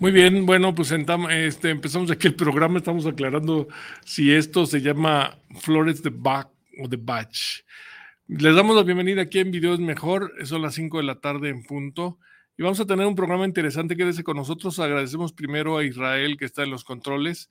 Muy bien, bueno, pues este, empezamos aquí el programa, estamos aclarando si esto se llama Flores de Bach o de Bach. Les damos la bienvenida aquí en Videos Mejor, son las 5 de la tarde en punto, y vamos a tener un programa interesante, quédese con nosotros, agradecemos primero a Israel que está en los controles,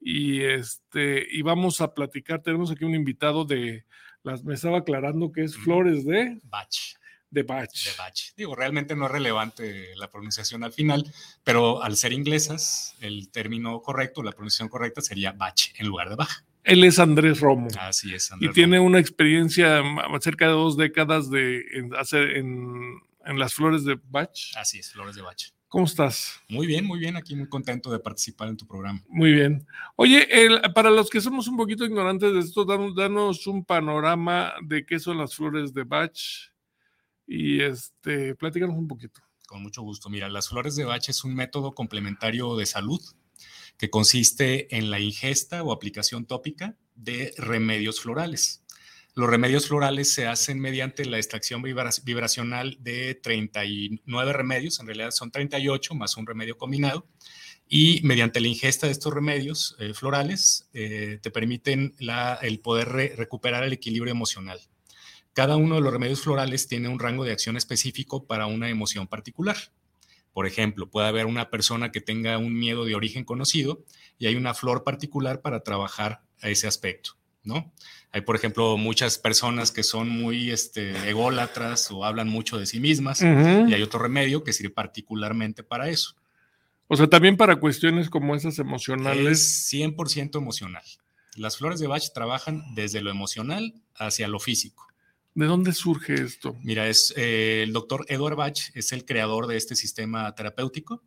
y este, y vamos a platicar, tenemos aquí un invitado de, las, me estaba aclarando que es Flores de... Bach de Bach. De Bach. Digo, realmente no es relevante la pronunciación al final, pero al ser inglesas, el término correcto, la pronunciación correcta sería Bach en lugar de Bach. Él es Andrés Romo. Así es. Andrés y tiene una experiencia cerca de dos décadas de hacer en, las flores de Bach. Así es, flores de Bach. ¿Cómo estás? Muy bien, muy bien. Aquí muy contento de participar en tu programa. Muy bien. Oye, para los que somos un poquito ignorantes de esto, danos, danos un panorama de qué son las flores de Bach y este, platícanos un poquito. Con mucho gusto. Mira, las flores de Bach es un método complementario de salud que consiste en la ingesta o aplicación tópica de remedios florales. Los remedios florales se hacen mediante la extracción vibracional de 39 remedios, en realidad son 38 más un remedio combinado, y mediante la ingesta de estos remedios eh, florales eh, te permiten el poder recuperar el equilibrio emocional. Cada uno de los remedios florales tiene un rango de acción específico para una emoción particular. Por ejemplo, puede haber una persona que tenga un miedo de origen conocido y hay una flor particular para trabajar a ese aspecto, ¿no? Hay, por ejemplo, muchas personas que son muy este, ególatras o hablan mucho de sí mismas y hay otro remedio que sirve particularmente para eso. O sea, también para cuestiones como esas emocionales. Es 100% emocional. Las flores de Bach trabajan desde lo emocional hacia lo físico. ¿De dónde surge esto? Mira, es eh, el doctor Edward Bach es el creador de este sistema terapéutico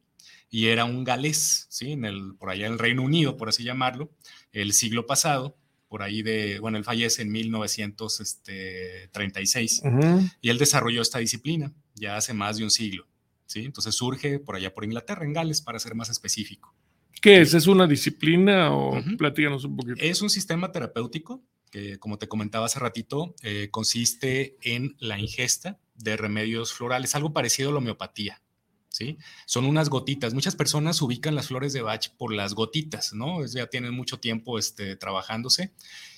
y era un galés, ¿sí? En el, por allá en el Reino Unido, por así llamarlo, el siglo pasado, por ahí de, bueno, él fallece en 1936 este, y él desarrolló esta disciplina ya hace más de un siglo, ¿sí? Entonces surge por allá por Inglaterra, en Gales, para ser más específico. ¿Qué es? ¿Es una disciplina o platícanos un poquito? Es un sistema terapéutico que como te comentaba hace ratito, eh, consiste en la ingesta de remedios florales, algo parecido a la homeopatía. ¿Sí? Son unas gotitas. Muchas personas ubican las flores de Bach por las gotitas, ¿no? Ya tienen mucho tiempo este, trabajándose.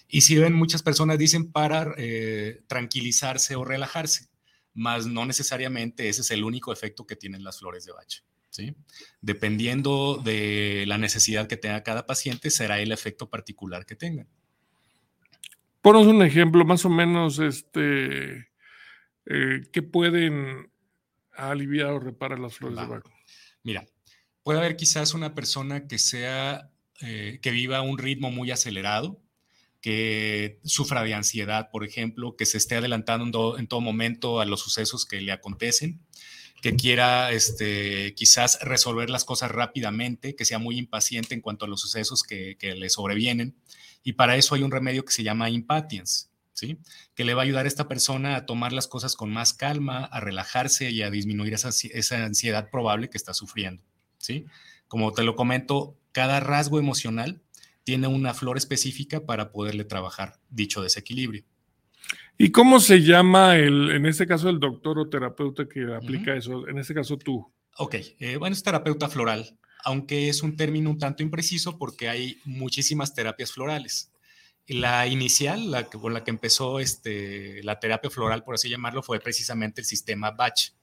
Y si ven, muchas personas dicen para eh, tranquilizarse o relajarse, mas no necesariamente ese es el único efecto que tienen las flores de Bach. ¿sí? Dependiendo de la necesidad que tenga cada paciente, será el efecto particular que tengan. Ponos un ejemplo, más o menos, este, eh, ¿qué pueden aliviar o reparar las flores de Bach? Mira, puede haber quizás una persona que sea, eh, que viva un ritmo muy acelerado, que sufra de ansiedad, por ejemplo, que se esté adelantando en todo momento a los sucesos que le acontecen, que quiera este, quizás resolver las cosas rápidamente, que sea muy impaciente en cuanto a los sucesos que, que le sobrevienen y para eso hay un remedio que se llama Impatience, ¿sí? Que le va a ayudar a esta persona a tomar las cosas con más calma, a relajarse y a disminuir esa, esa ansiedad probable que está sufriendo, ¿sí? Como te lo comento, cada rasgo emocional tiene una flor específica para poderle trabajar dicho desequilibrio. ¿Y cómo se llama el, en este caso el doctor o terapeuta que aplica eso? En este caso tú. Ok, eh, bueno, es terapeuta floral aunque es un término un tanto impreciso porque hay muchísimas terapias florales. La inicial, con la que empezó este, la terapia floral, por así llamarlo, fue precisamente el sistema Bach.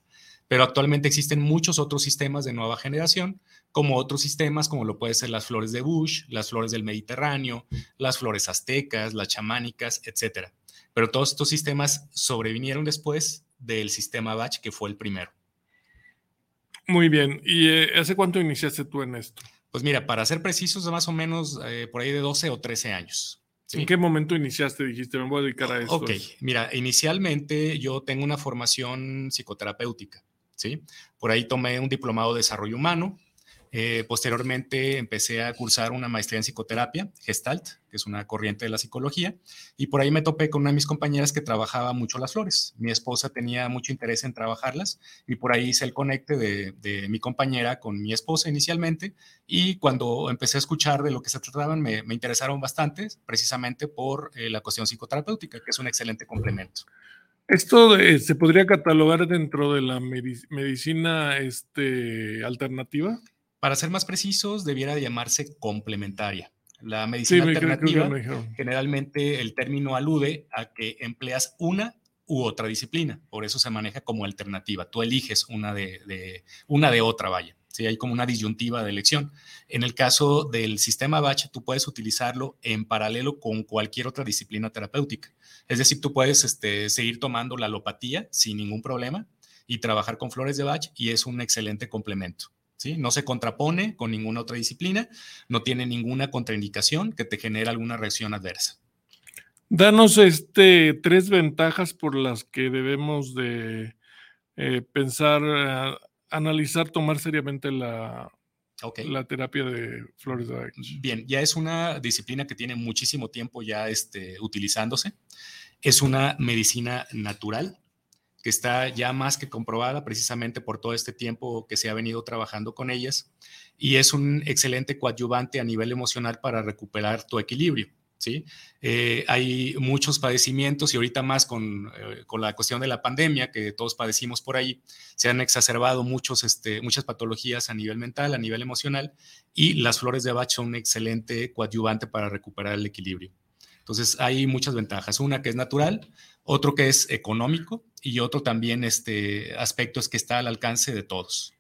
pero actualmente existen muchos otros sistemas de nueva generación, como otros sistemas como lo puede ser las flores de Bush, las flores del Mediterráneo, las flores aztecas, las chamánicas, etcétera. Pero todos estos sistemas sobrevinieron después del sistema Bach, que fue el primero. Muy bien. ¿Y eh, hace cuánto iniciaste tú en esto? Pues mira, para ser precisos, más o menos eh, por ahí de 12 o 13 años. ¿En qué momento iniciaste? Dijiste, me voy a dedicar a esto. Ok, mira, inicialmente yo tengo una formación psicoterapéutica, ¿sí? Por ahí tomé un diplomado de desarrollo humano, eh, posteriormente empecé a cursar una maestría en psicoterapia, Gestalt, que es una corriente de la psicología, y por ahí me topé con una de mis compañeras que trabajaba mucho las flores. Mi esposa tenía mucho interés en trabajarlas y por ahí hice el conecte de, mi compañera con mi esposa inicialmente y cuando empecé a escuchar de lo que se trataban me, interesaron bastante, precisamente por eh, la cuestión psicoterapéutica, que es un excelente complemento. ¿Esto se podría catalogar dentro de la medicina este, alternativa? Para ser más precisos, debiera llamarse complementaria. La medicina alternativa, generalmente el término alude a que empleas una u otra disciplina, por eso se maneja como alternativa. Tú eliges una de, una de otra, vaya. ¿sí? Hay como una disyuntiva de elección. En el caso del sistema Bach, tú puedes utilizarlo en paralelo con cualquier otra disciplina terapéutica. Es decir, tú puedes este, seguir tomando la alopatía sin ningún problema y trabajar con flores de Bach y es un excelente complemento. No se contrapone con ninguna otra disciplina, no tiene ninguna contraindicación que te genere alguna reacción adversa. Danos este, tres ventajas por las que debemos de eh, pensar, eh, analizar, tomar seriamente la, la terapia de flores de Bach. Bien, ya es una disciplina que tiene muchísimo tiempo ya este, utilizándose. Es una medicina natural, que está ya más que comprobada precisamente por todo este tiempo que se ha venido trabajando con ellas y es un excelente coadyuvante a nivel emocional para recuperar tu equilibrio. ¿sí? Eh, hay muchos padecimientos y ahorita más con, eh, con, la cuestión de la pandemia que todos padecimos por ahí, se han exacerbado muchos, este, muchas patologías a nivel mental, a nivel emocional y las flores de Bach son un excelente coadyuvante para recuperar el equilibrio. Entonces hay muchas ventajas. Una que es natural, otro que es económico y otro también este aspecto es que está al alcance de todos.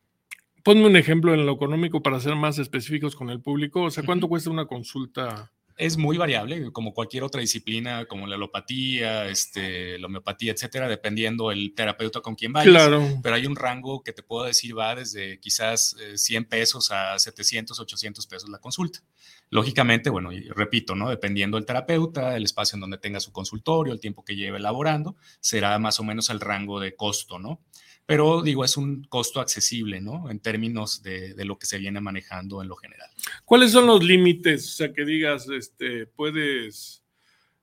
Ponme un ejemplo en lo económico para ser más específicos con el público. O sea, ¿cuánto cuesta una consulta? Es muy variable, como cualquier otra disciplina, como la alopatía, este, la homeopatía, etcétera, dependiendo el terapeuta con quien vayas. Claro. Pero hay un rango que te puedo decir va desde quizás 100 eh, pesos a 700, 800 pesos la consulta. Lógicamente, bueno, y repito, ¿no? Dependiendo del terapeuta, el espacio en donde tenga su consultorio, el tiempo que lleve elaborando, será más o menos el rango de costo, ¿no? Pero digo, es un costo accesible, ¿no? En términos de, lo que se viene manejando en lo general. ¿Cuáles son los límites? O sea, que digas, este, puedes,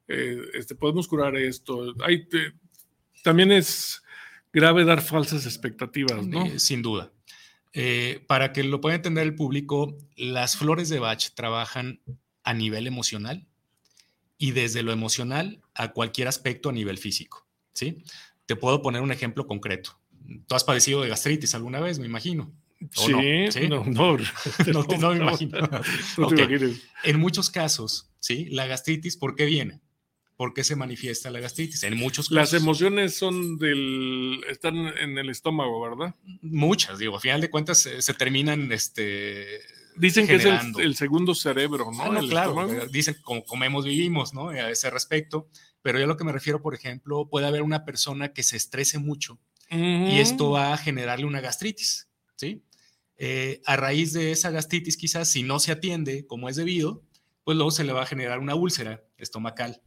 eh, este, podemos curar esto. Hay, también es grave dar falsas expectativas, ¿no? Eh, sin duda. Eh, para que lo pueda entender el público, las flores de Bach trabajan a nivel emocional y desde lo emocional a cualquier aspecto a nivel físico, ¿sí? Te puedo poner un ejemplo concreto. Tú has padecido de gastritis alguna vez, me imagino. Sí, no? no, no, me imagino. En muchos casos, ¿sí? La gastritis, ¿por qué viene? ¿Por qué se manifiesta la gastritis? En muchos casos. Las emociones son del. están en el estómago, ¿verdad? Muchas, digo, a final de cuentas se, terminan este. Dicen que es el, segundo cerebro, ¿no? Ah, claro, dicen como comemos, vivimos, ¿no? A ese respecto. Pero yo a lo que me refiero, por ejemplo, puede haber una persona que se estrese mucho y esto va a generarle una gastritis, ¿sí? Eh, a raíz de esa gastritis, quizás si no se atiende como es debido, pues luego se le va a generar una úlcera estomacal.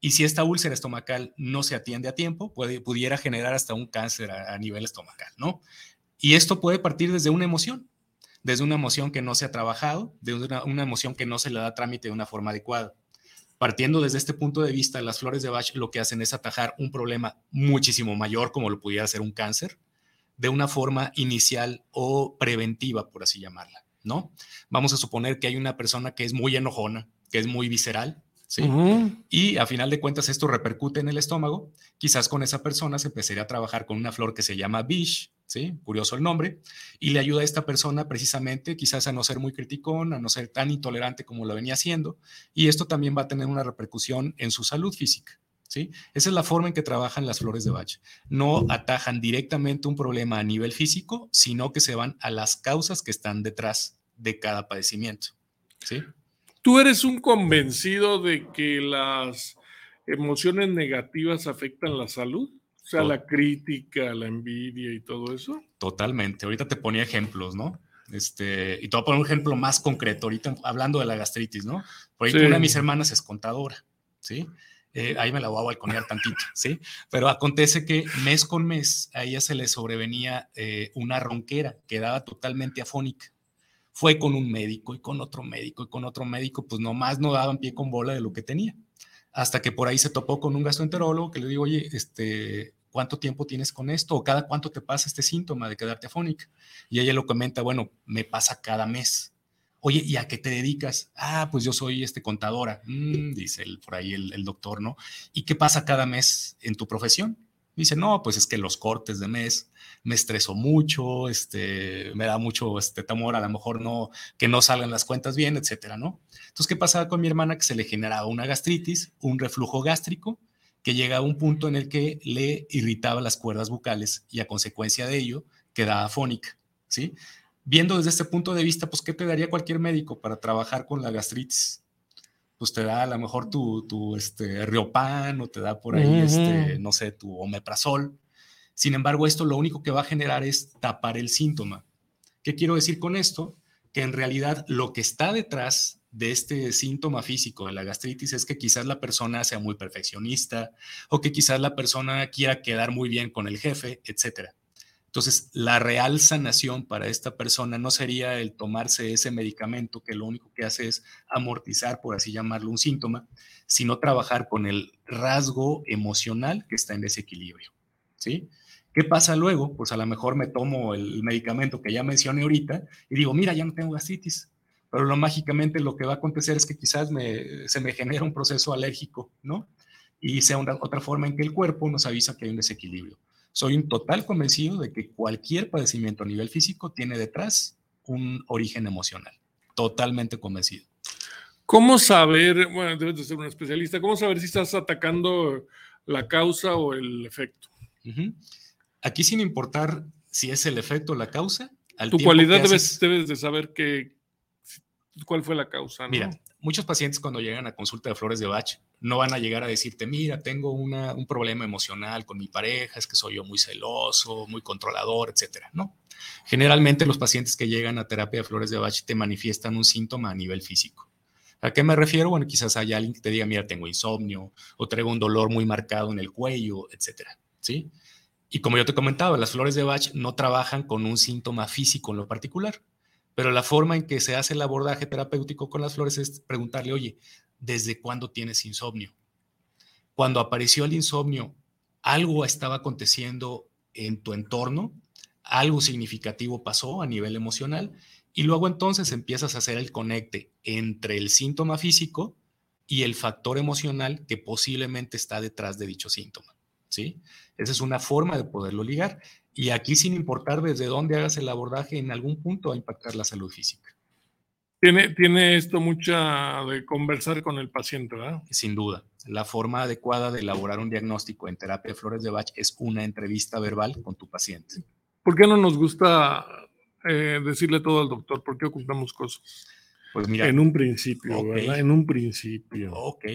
Y si esta úlcera estomacal no se atiende a tiempo, puede, pudiera generar hasta un cáncer a, nivel estomacal, ¿no? Y esto puede partir desde una emoción, desde una emoción que no se ha trabajado, de una, una emoción que no se le da trámite de una forma adecuada. Partiendo desde este punto de vista, las flores de Bach lo que hacen es atajar un problema muchísimo mayor, como lo pudiera ser un cáncer, de una forma inicial o preventiva, por así llamarla, ¿no? Vamos a suponer que hay una persona que es muy enojona, que es muy visceral, ¿sí? Y a final de cuentas esto repercute en el estómago. Quizás con esa persona se empezaría a trabajar con una flor que se llama Bish, ¿sí? Curioso el nombre, y le ayuda a esta persona precisamente quizás a no ser muy criticón, a no ser tan intolerante como lo venía haciendo, y esto también va a tener una repercusión en su salud física. ¿Sí? Esa es la forma en que trabajan las flores de Bach. No atajan directamente un problema a nivel físico, sino que se van a las causas que están detrás de cada padecimiento. ¿Sí? ¿Tú eres un convencido de que las emociones negativas afectan la salud? O sea, la crítica, la envidia y todo eso. Totalmente. Ahorita te ponía ejemplos, ¿no? Este, y te voy a poner un ejemplo más concreto, ahorita hablando de la gastritis, ¿no? Por ahí una de mis hermanas es contadora, ¿sí? Eh, ahí me la voy a balconear tantito, ¿sí? Pero acontece que mes con mes a ella se le sobrevenía eh, una ronquera, quedaba totalmente afónica. Fue con un médico y con otro médico y con otro médico, pues nomás no daban pie con bola de lo que tenía. Hasta que por ahí se topó con un gastroenterólogo que le digo, oye, este, ¿cuánto tiempo tienes con esto? ¿O cada cuánto te pasa este síntoma de quedarte afónica? Y ella lo comenta, bueno, me pasa cada mes. Oye, ¿y a qué te dedicas? Ah, pues yo soy este, contadora, mm, dice el, por ahí el, doctor, ¿no? ¿Y qué pasa cada mes en tu profesión? Dice, no, pues es que los cortes de mes me estreso mucho, este, me da mucho este, temor, a lo mejor no, que no salgan las cuentas bien, etcétera, ¿no? Entonces, ¿qué pasaba con mi hermana? Que se le generaba una gastritis, un reflujo gástrico, que llega a un punto en el que le irritaba las cuerdas bucales y a consecuencia de ello quedaba afónica, ¿sí? viendo desde este punto de vista, pues, ¿qué te daría cualquier médico para trabajar con la gastritis? Pues te da a lo mejor tu, tu este, riopan o te da por ahí, este, no sé, tu omeprazol. Sin embargo, esto lo único que va a generar es tapar el síntoma. ¿Qué quiero decir con esto? Que en realidad lo que está detrás de este síntoma físico de la gastritis es que quizás la persona sea muy perfeccionista o que quizás la persona quiera quedar muy bien con el jefe, etcétera. Entonces, la real sanación para esta persona no sería el tomarse ese medicamento que lo único que hace es amortizar, por así llamarlo, un síntoma, sino trabajar con el rasgo emocional que está en desequilibrio. ¿Sí? ¿Qué pasa luego? Pues a lo mejor me tomo el medicamento que ya mencioné ahorita y digo, mira, ya no tengo gastritis. Pero lo mágicamente lo que va a acontecer es que quizás se me genera un proceso alérgico, ¿no? Y sea otra forma en que el cuerpo nos avisa que hay un desequilibrio. Soy un total convencido de que cualquier padecimiento a nivel físico tiene detrás un origen emocional. Totalmente convencido. ¿Cómo saber, bueno, debes de ser un especialista, cómo saber si estás atacando la causa o el efecto? Aquí sin importar si es el efecto o la causa. tu cualidad debes, debes, de saber que, cuál fue la causa. Mira, muchos pacientes cuando llegan a consulta de flores de Bach no van a llegar a decirte, mira, tengo un problema emocional con mi pareja, es que soy yo muy celoso, muy controlador, etcétera. No. Generalmente los pacientes que llegan a terapia de flores de Bach te manifiestan un síntoma a nivel físico. ¿A qué me refiero? Bueno, quizás haya alguien que te diga, mira, tengo insomnio o traigo un dolor muy marcado en el cuello, etcétera. ¿Sí? Y como yo te comentaba, las flores de Bach no trabajan con un síntoma físico en lo particular, pero la forma en que se hace el abordaje terapéutico con las flores es preguntarle, oye, ¿desde cuándo tienes insomnio? Cuando apareció el insomnio, algo estaba aconteciendo en tu entorno, algo significativo pasó a nivel emocional y luego entonces empiezas a hacer el conecte entre el síntoma físico y el factor emocional que posiblemente está detrás de dicho síntoma. ¿Sí? Esa es una forma de poderlo ligar y aquí sin importar desde dónde hagas el abordaje, en algún punto va a impactar la salud física. Tiene, tiene esto mucha de conversar con el paciente, ¿verdad? Sin duda. La forma adecuada de elaborar un diagnóstico en terapia de flores de Bach es una entrevista verbal con tu paciente. ¿Por qué no nos gusta eh, decirle todo al doctor? ¿Por qué ocultamos cosas? Pues mira. En un principio, ¿verdad? En un principio. Ok.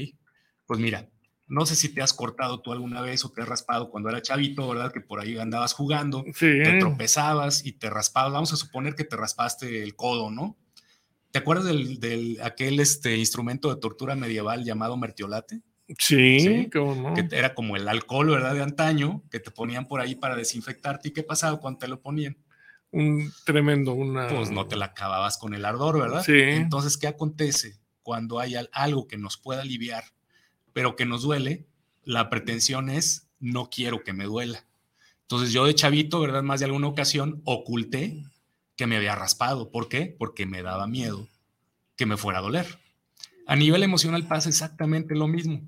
Pues mira, no sé si te has cortado tú alguna vez o te has raspado cuando era chavito, ¿verdad? Que por ahí andabas jugando, te tropezabas y te raspabas. Vamos a suponer que te raspaste el codo, ¿no? ¿Te acuerdas del, aquel este, instrumento de tortura medieval llamado mertiolate? Sí, ¿cómo Que era como el alcohol, ¿verdad? De antaño, que te ponían por ahí para desinfectarte. ¿Y qué pasaba cuando te lo ponían? Un tremendo, una... Pues no te la acababas con el ardor, ¿verdad? Sí. Entonces, ¿qué acontece cuando hay algo que nos pueda aliviar, pero que nos duele? La pretensión es, no quiero que me duela. Entonces, yo de chavito, ¿verdad? Más de alguna ocasión oculté que me había raspado. ¿Por qué? Porque me daba miedo que me fuera a doler. A nivel emocional pasa exactamente lo mismo.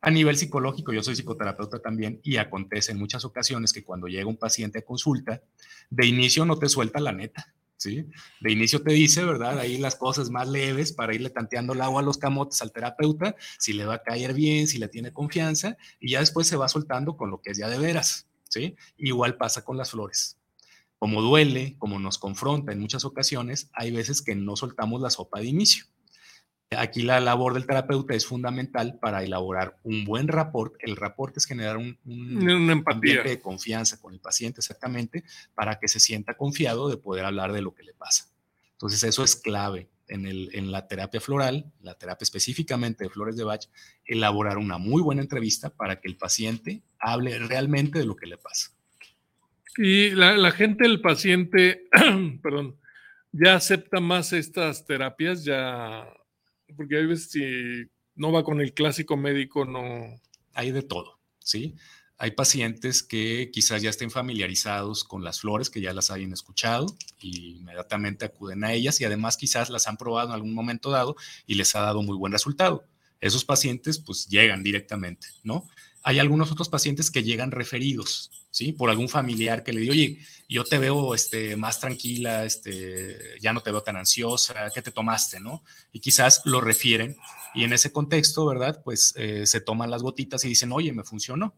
A nivel psicológico, yo soy psicoterapeuta también y acontece en muchas ocasiones que cuando llega un paciente a consulta, de inicio no te suelta la neta. ¿Sí? De inicio te dice, ¿verdad? Ahí las cosas más leves para irle tanteando el agua a los camotes al terapeuta, si le va a caer bien, si le tiene confianza, y ya después se va soltando con lo que es ya de veras, ¿sí? Igual pasa con las flores. Como duele, como nos confronta en muchas ocasiones, hay veces que no soltamos la sopa de inicio. Aquí la labor del terapeuta es fundamental para elaborar un buen rapport. El rapport es generar un, un ambiente de confianza con el paciente exactamente para que se sienta confiado de poder hablar de lo que le pasa. Entonces eso es clave en, el, en la terapia floral, la terapia específicamente de flores de Bach, elaborar una muy buena entrevista para que el paciente hable realmente de lo que le pasa. Y la, la gente, el paciente, perdón, ya acepta más estas terapias, ya porque hay veces si no va con el clásico médico, no. Hay de todo, ¿sí? Hay pacientes que quizás ya estén familiarizados con las flores, que ya las hayan escuchado y inmediatamente acuden a ellas y además quizás las han probado en algún momento dado y les ha dado muy buen resultado. Esos pacientes pues llegan directamente, ¿no? Hay algunos otros pacientes que llegan referidos, ¿sí? Por algún familiar que le dice, oye, yo te veo este, más tranquila, este, ya no te veo tan ansiosa, ¿qué te tomaste, no? Y quizás lo refieren y en ese contexto, ¿verdad? Pues eh, se toman las gotitas y dicen, oye, me funcionó.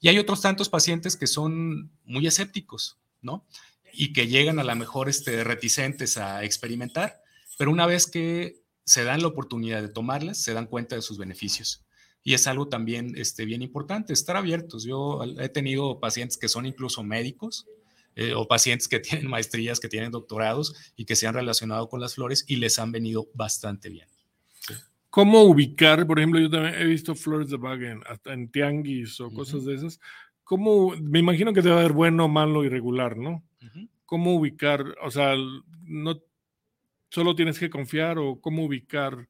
Y hay otros tantos pacientes que son muy escépticos, ¿no? Y que llegan a lo mejor este, reticentes a experimentar, pero una vez que se dan la oportunidad de tomarlas, se dan cuenta de sus beneficios y es algo también este, bien importante, estar abiertos. Yo he tenido pacientes que son incluso médicos eh, o pacientes que tienen maestrías, que tienen doctorados y que se han relacionado con las flores y les han venido bastante bien. ¿Cómo ubicar, por ejemplo, yo también he visto flores de bag en, hasta en tianguis o cosas de esas? ¿Cómo, me imagino que debe haber bueno, malo, irregular, ¿no? ¿Cómo ubicar, o sea, no solo tienes que confiar o cómo ubicar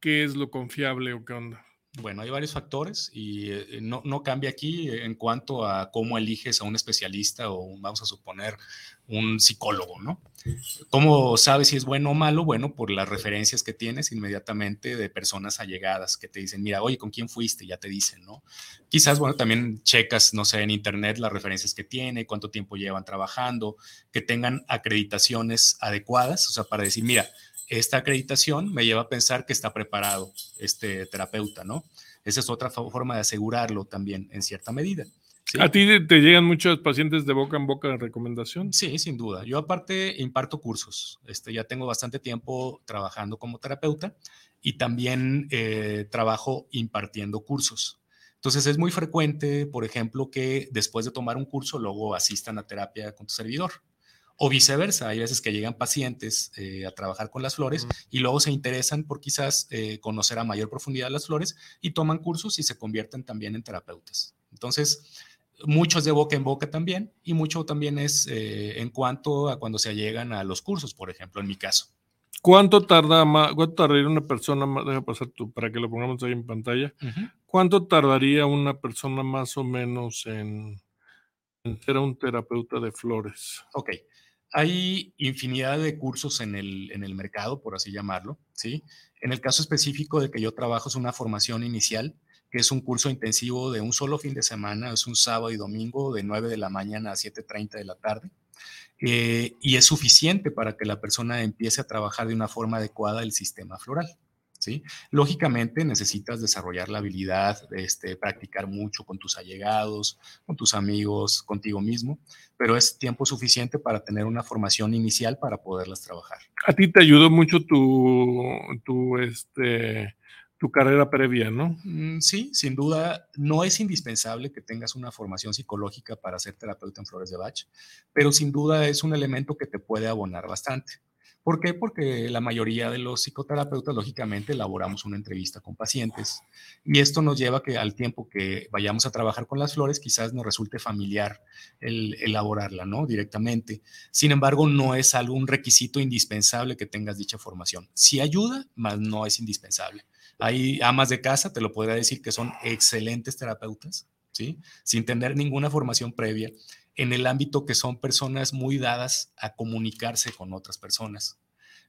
qué es lo confiable o qué onda? Bueno, hay varios factores y eh, no, no, cambia aquí en cuanto a cómo eliges a un especialista o vamos a suponer un psicólogo, ¿no? ¿Cómo sabes si es bueno o malo? Bueno, por las referencias que tienes inmediatamente de personas allegadas que te dicen, mira, oye, ¿con quién fuiste? Ya te dicen, ¿no? Quizás, bueno, también checas, no sé, en internet las referencias que tiene, cuánto tiempo llevan trabajando, que tengan acreditaciones adecuadas, o sea, para decir, mira, esta acreditación me lleva a pensar que está preparado este terapeuta, ¿no? Esa es otra forma de asegurarlo también en cierta medida. ¿A ti te llegan muchos pacientes de boca en boca de recomendación? Sí, sin duda. Yo aparte imparto cursos. Este, ya tengo bastante tiempo trabajando como terapeuta y también eh, trabajo impartiendo cursos. Entonces es muy frecuente, por ejemplo, que después de tomar un curso luego asistan a terapia con tu servidor o viceversa. Hay veces que llegan pacientes eh, a trabajar con las flores y luego se interesan por quizás eh, conocer a mayor profundidad las flores y toman cursos y se convierten también en terapeutas. Entonces, muchos de boca en boca también y mucho también es eh, en cuanto a cuando se llegan a los cursos, por ejemplo, en mi caso. ¿Cuánto tarda más, cuánto tardaría una persona más, deja pasar tú para que lo pongamos ahí en pantalla, cuánto tardaría una persona más o menos en, en ser un terapeuta de flores? Ok, hay infinidad de cursos en el, en el mercado, por así llamarlo, ¿sí? En el caso específico de que yo trabajo es una formación inicial, que es un curso intensivo de un solo fin de semana, es un sábado y domingo de 9 de la mañana a 7.30 de la tarde. Eh, y es suficiente para que la persona empiece a trabajar de una forma adecuada el sistema floral. ¿Sí? Lógicamente necesitas desarrollar la habilidad este, practicar mucho con tus allegados, con tus amigos, contigo mismo, pero es tiempo suficiente para tener una formación inicial para poderlas trabajar. A ti te ayudó mucho tu, tu, este, tu carrera previa, ¿no? Mm, sí, sin duda, no es indispensable que tengas una formación psicológica para ser terapeuta en flores de Bach, pero sin duda es un elemento que te puede abonar bastante. ¿Por qué? Porque la mayoría de los psicoterapeutas, lógicamente, elaboramos una entrevista con pacientes y esto nos lleva que al tiempo que vayamos a trabajar con las flores, quizás nos resulte familiar el elaborarla, ¿no? Directamente. Sin embargo, no es algún requisito indispensable que tengas dicha formación. Sí ayuda, mas no es indispensable. Hay amas de casa, te lo podría decir, que son excelentes terapeutas, ¿sí? Sin tener ninguna formación previa en el ámbito que son personas muy dadas a comunicarse con otras personas.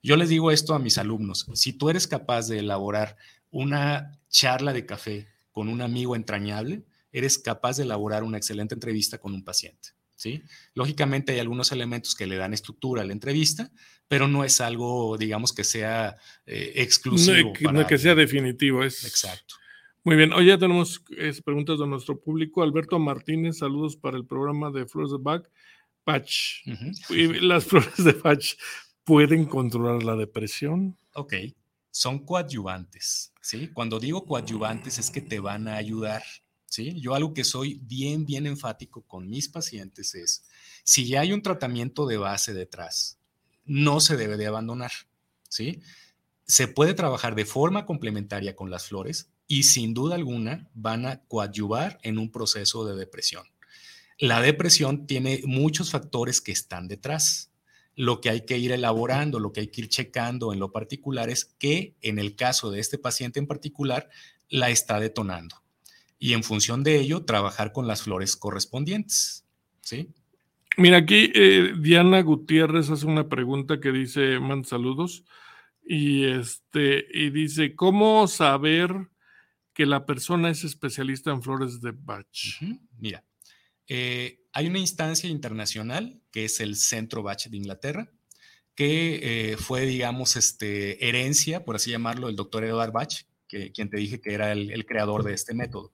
Yo les digo esto a mis alumnos, si tú eres capaz de elaborar una charla de café con un amigo entrañable, eres capaz de elaborar una excelente entrevista con un paciente. ¿sí? Lógicamente hay algunos elementos que le dan estructura a la entrevista, pero no es algo, digamos, que sea eh, exclusivo. No, que sea definitivo. Es... Exacto. Muy bien, hoy ya tenemos preguntas de nuestro público. Alberto Martínez, saludos para el programa de Flores de Bach. Patch. ¿Las flores de Patch pueden controlar la depresión? Ok, son coadyuvantes, ¿sí? Cuando digo coadyuvantes es que te van a ayudar, ¿sí? Yo algo que soy bien, bien enfático con mis pacientes es, si ya hay un tratamiento de base detrás, no se debe de abandonar, ¿sí? Se puede trabajar de forma complementaria con las flores y sin duda alguna van a coadyuvar en un proceso de depresión. La depresión tiene muchos factores que están detrás. Lo que hay que ir elaborando, lo que hay que ir checando en lo particular es que en el caso de este paciente en particular la está detonando. Y en función de ello, trabajar con las flores correspondientes. ¿Sí? Mira, aquí eh, Diana Gutiérrez hace una pregunta que dice, man saludos, y, este, y dice, ¿cómo saber que la persona es especialista en flores de Bach? Mira, eh, hay una instancia internacional que es el Centro Bach de Inglaterra, que eh, fue, digamos, este, herencia, por así llamarlo, del doctor Edward Bach, que, quien te dije que era el, creador de este método.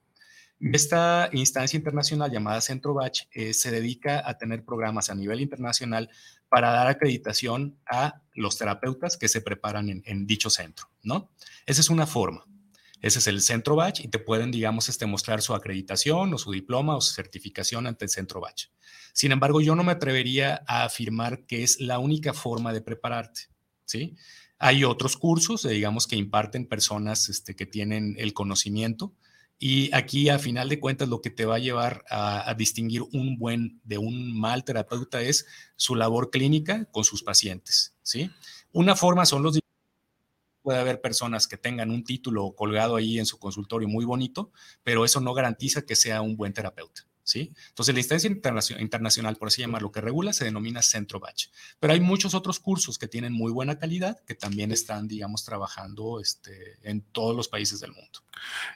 Esta instancia internacional llamada Centro Bach eh, se dedica a tener programas a nivel internacional para dar acreditación a los terapeutas que se preparan en, en dicho centro, ¿no? Esa es una forma. Ese es el centro batch y te pueden, digamos, este, mostrar su acreditación o su diploma o su certificación ante el centro batch. Sin embargo, yo no me atrevería a afirmar que es la única forma de prepararte, ¿sí? Hay otros cursos, digamos, que imparten personas este, que tienen el conocimiento y aquí, a final de cuentas, lo que te va a llevar a, a distinguir un buen de un mal terapeuta es su labor clínica con sus pacientes, ¿sí? Una forma son los puede haber personas que tengan un título colgado ahí en su consultorio muy bonito, pero eso no garantiza que sea un buen terapeuta. ¿Sí? Entonces, la instancia internacional, por así llamarlo, que regula, se denomina Centro Batch. Pero hay muchos otros cursos que tienen muy buena calidad, que también están, digamos, trabajando este, en todos los países del mundo.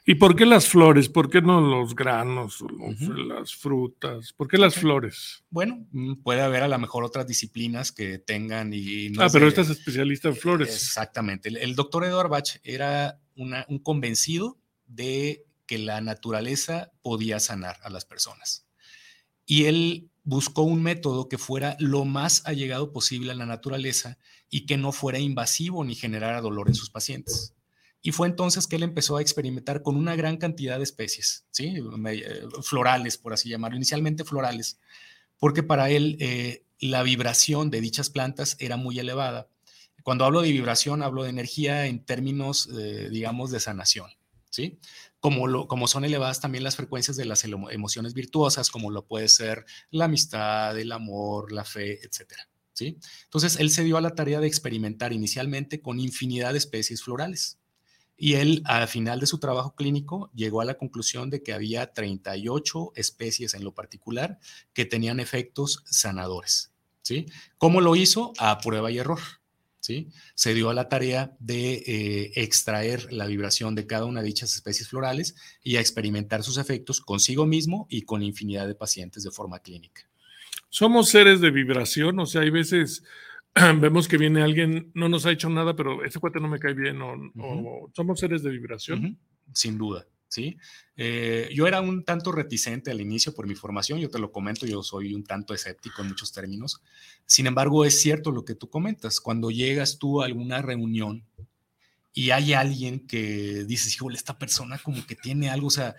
¿Y por qué las flores? ¿Por qué no los granos, las frutas? ¿Por qué las flores? Bueno, mm, puede haber a lo mejor otras disciplinas que tengan y... ah, pero esta es especialista en flores. Exactamente. El, doctor Eduard Bach era un convencido de que la naturaleza podía sanar a las personas. Y él buscó un método que fuera lo más allegado posible a la naturaleza y que no fuera invasivo ni generara dolor en sus pacientes. Y fue entonces que él empezó a experimentar con una gran cantidad de especies, ¿sí? Eh, florales, por así llamarlo, inicialmente florales, porque para él eh, la vibración de dichas plantas era muy elevada. Cuando hablo de vibración, hablo de energía en términos, eh, digamos, de sanación, ¿sí? Como, lo, como son elevadas también las frecuencias de las emociones virtuosas, como lo puede ser la amistad, el amor, la fe, etcétera. ¿sí? Entonces, él se dio a la tarea de experimentar inicialmente con infinidad de especies florales. Y él, al final de su trabajo clínico, llegó a la conclusión de que había 38 especies en lo particular que tenían efectos sanadores. ¿sí? ¿Cómo lo hizo? A prueba y error. ¿Sí? Se dio a la tarea de eh, extraer la vibración de cada una de dichas especies florales y a experimentar sus efectos consigo mismo y con infinidad de pacientes de forma clínica. Somos seres de vibración, o sea, hay veces vemos que viene alguien, no nos ha hecho nada, pero ese cuate no me cae bien, o, somos seres de vibración. Sin duda, ¿sí? Eh, yo era un tanto reticente al inicio por mi formación, yo te lo comento, yo soy un tanto escéptico en muchos términos. Sin embargo, es cierto lo que tú comentas, cuando llegas tú a alguna reunión y hay alguien que dices, híjole, esta persona como que tiene algo, o sea,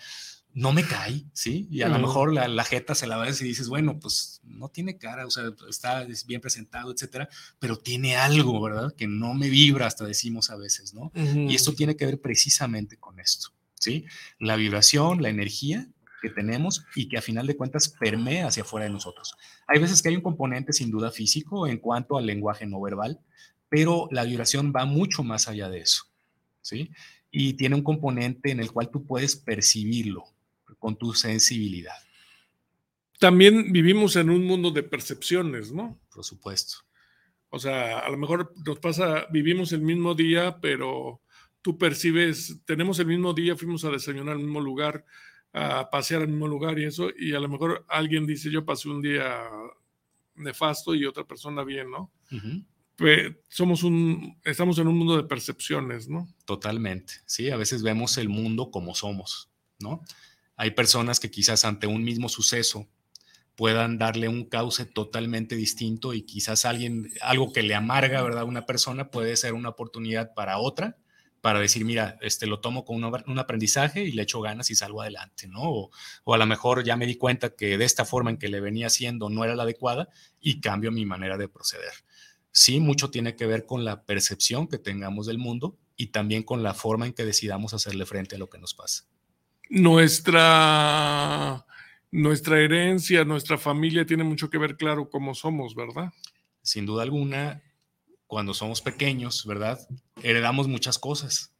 no me cae, ¿sí? Y a lo mejor la, la, jeta se la ves y dices, bueno, pues no tiene cara, o sea, está bien presentado, etcétera, pero tiene algo, ¿verdad? Que no me vibra, hasta decimos a veces, ¿no? Y esto tiene que ver precisamente con esto, ¿sí? La vibración, la energía que tenemos y que a final de cuentas permea hacia afuera de nosotros. Hay veces que hay un componente sin duda físico en cuanto al lenguaje no verbal, pero la vibración va mucho más allá de eso, ¿sí? Y tiene un componente en el cual tú puedes percibirlo, con tu sensibilidad. También vivimos en un mundo de percepciones, ¿no? Por supuesto. O sea, a lo mejor nos pasa, vivimos el mismo día, pero tú percibes, tenemos el mismo día, fuimos a desayunar al mismo lugar, a pasear al mismo lugar y eso, y a lo mejor alguien dice, yo pasé un día nefasto y otra persona bien, ¿no? somos un, estamos en un mundo de percepciones, ¿no? Totalmente, sí, a veces vemos el mundo como somos, ¿no? Hay personas que quizás ante un mismo suceso puedan darle un cauce totalmente distinto y quizás alguien, algo que le amarga, ¿verdad? Una persona puede ser una oportunidad para otra, para decir, mira, este, lo tomo con un, aprendizaje y le echo ganas y salgo adelante, ¿no? O, o, a lo mejor ya me di cuenta que de esta forma en que le venía haciendo no era la adecuada y cambio mi manera de proceder sí, mucho tiene que ver con la percepción que tengamos del mundo y también con la forma en que decidamos hacerle frente a lo que nos pasa. Nuestra, nuestra herencia, nuestra familia tiene mucho que ver, claro, cómo somos, ¿verdad? Sin duda alguna, cuando somos pequeños, ¿verdad? Heredamos muchas cosas.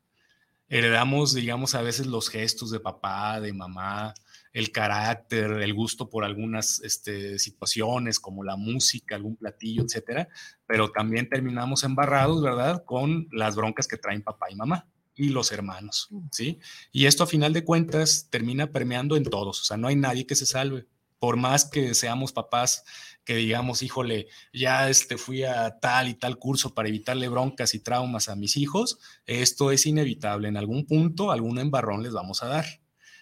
Heredamos, digamos, a veces los gestos de papá, de mamá, el carácter, el gusto por algunas este, situaciones como la música, algún platillo, etcétera, pero también terminamos embarrados, ¿verdad? Con las broncas que traen papá y mamá y los hermanos, ¿sí? Y esto a final de cuentas termina permeando en todos, o sea, no hay nadie que se salve. Por más que seamos papás que digamos, híjole, ya este, fui a tal y tal curso para evitarle broncas y traumas a mis hijos, esto es inevitable. En algún punto, algún embarrón les vamos a dar.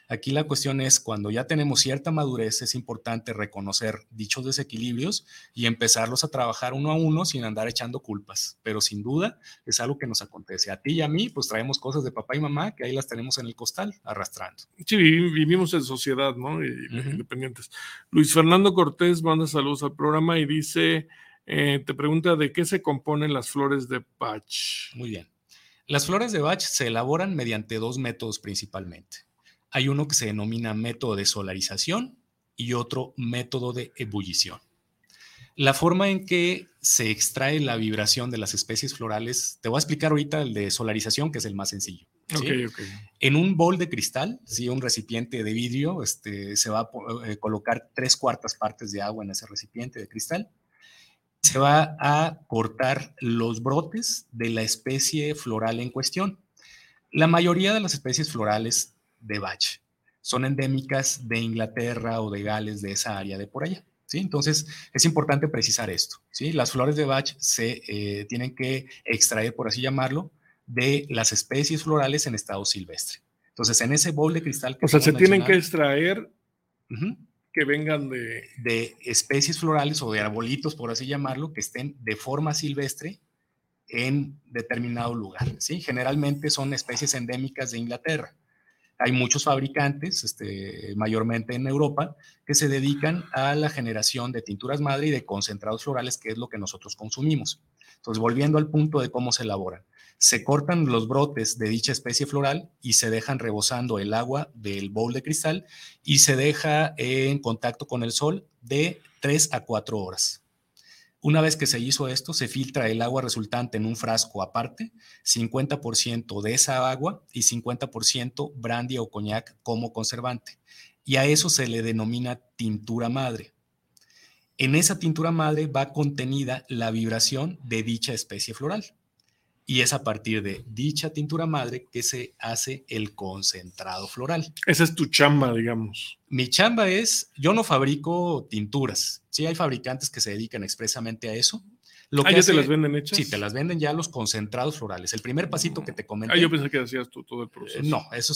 Aquí la cuestión es, cuando ya tenemos cierta madurez, es importante reconocer dichos desequilibrios y empezarlos a trabajar uno a uno sin andar echando culpas. Pero sin duda es algo que nos acontece. A ti y a mí, pues traemos cosas de papá y mamá que ahí las tenemos en el costal arrastrando. Sí, vivimos en sociedad, ¿no? Independientes. Luis Fernando Cortés manda saludos al programa y dice, eh, te pregunta de qué se componen las flores de Bach. Muy bien. Las flores de Bach se elaboran mediante dos métodos principalmente. Hay uno que se denomina método de solarización y otro método de ebullición. La forma en que se extrae la vibración de las especies florales, te voy a explicar ahorita el de solarización, que es el más sencillo. En un bol de cristal, ¿sí? un recipiente de vidrio, este, se va a eh, colocar tres cuartas partes de agua en ese recipiente de cristal. Se va a cortar los brotes de la especie floral en cuestión. La mayoría de las especies florales de Bach. Son endémicas de Inglaterra o de Gales, de esa área de por allá. ¿sí? Entonces, es importante precisar esto. ¿sí? Las flores de Bach se eh, tienen que extraer, por así llamarlo, de las especies florales en estado silvestre. Entonces, en ese bol de cristal... Que o sea, se tienen que extraer que vengan de... De especies florales o de arbolitos, por así llamarlo, que estén de forma silvestre en determinado lugar. ¿sí? Generalmente son especies endémicas de Inglaterra hay muchos fabricantes, este, mayormente en Europa, que se dedican a la generación de tinturas madre y de concentrados florales, que es lo que nosotros consumimos. Entonces, volviendo al punto de cómo se elaboran. Se cortan los brotes de dicha especie floral y se dejan rebosando el agua del bowl de cristal y se deja en contacto con el sol de 3 a 4 horas. Una vez que se hizo esto, se filtra el agua resultante en un frasco aparte, 50% de esa agua y 50% brandy o coñac como conservante. Y a eso se le denomina tintura madre. En esa tintura madre va contenida la vibración de dicha especie floral y es a partir de dicha tintura madre que se hace el concentrado floral. Esa es tu chamba, digamos. Mi chamba es, yo no fabrico tinturas, sí hay fabricantes que se dedican expresamente a eso. Lo ah, ya te las venden hechas. Sí, te las venden ya los concentrados florales. El primer pasito que te comenté. Ah, yo pensé que hacías tú todo el proceso. no, eso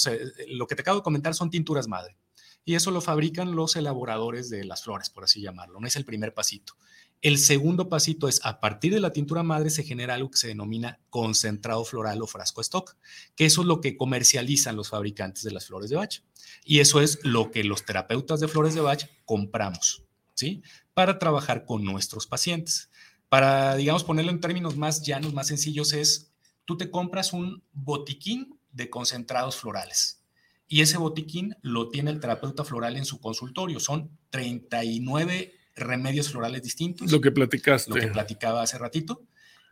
lo que te acabo de comentar son tinturas madre. Y eso lo fabrican los elaboradores de las flores, por así llamarlo. No es el primer pasito. El segundo pasito es, a partir de la tintura madre se genera algo que se denomina concentrado floral o frasco stock, que eso es lo que comercializan los fabricantes de las flores de Bach. Y eso es lo que los terapeutas de flores de Bach compramos, ¿sí? Para trabajar con nuestros pacientes. Para, digamos, ponerlo en términos más llanos, más sencillos, es, tú te compras un botiquín de concentrados florales. Y ese botiquín lo tiene el terapeuta floral en su consultorio. Son 39 remedios florales distintos. Lo que platicaste. Lo que platicaba hace ratito.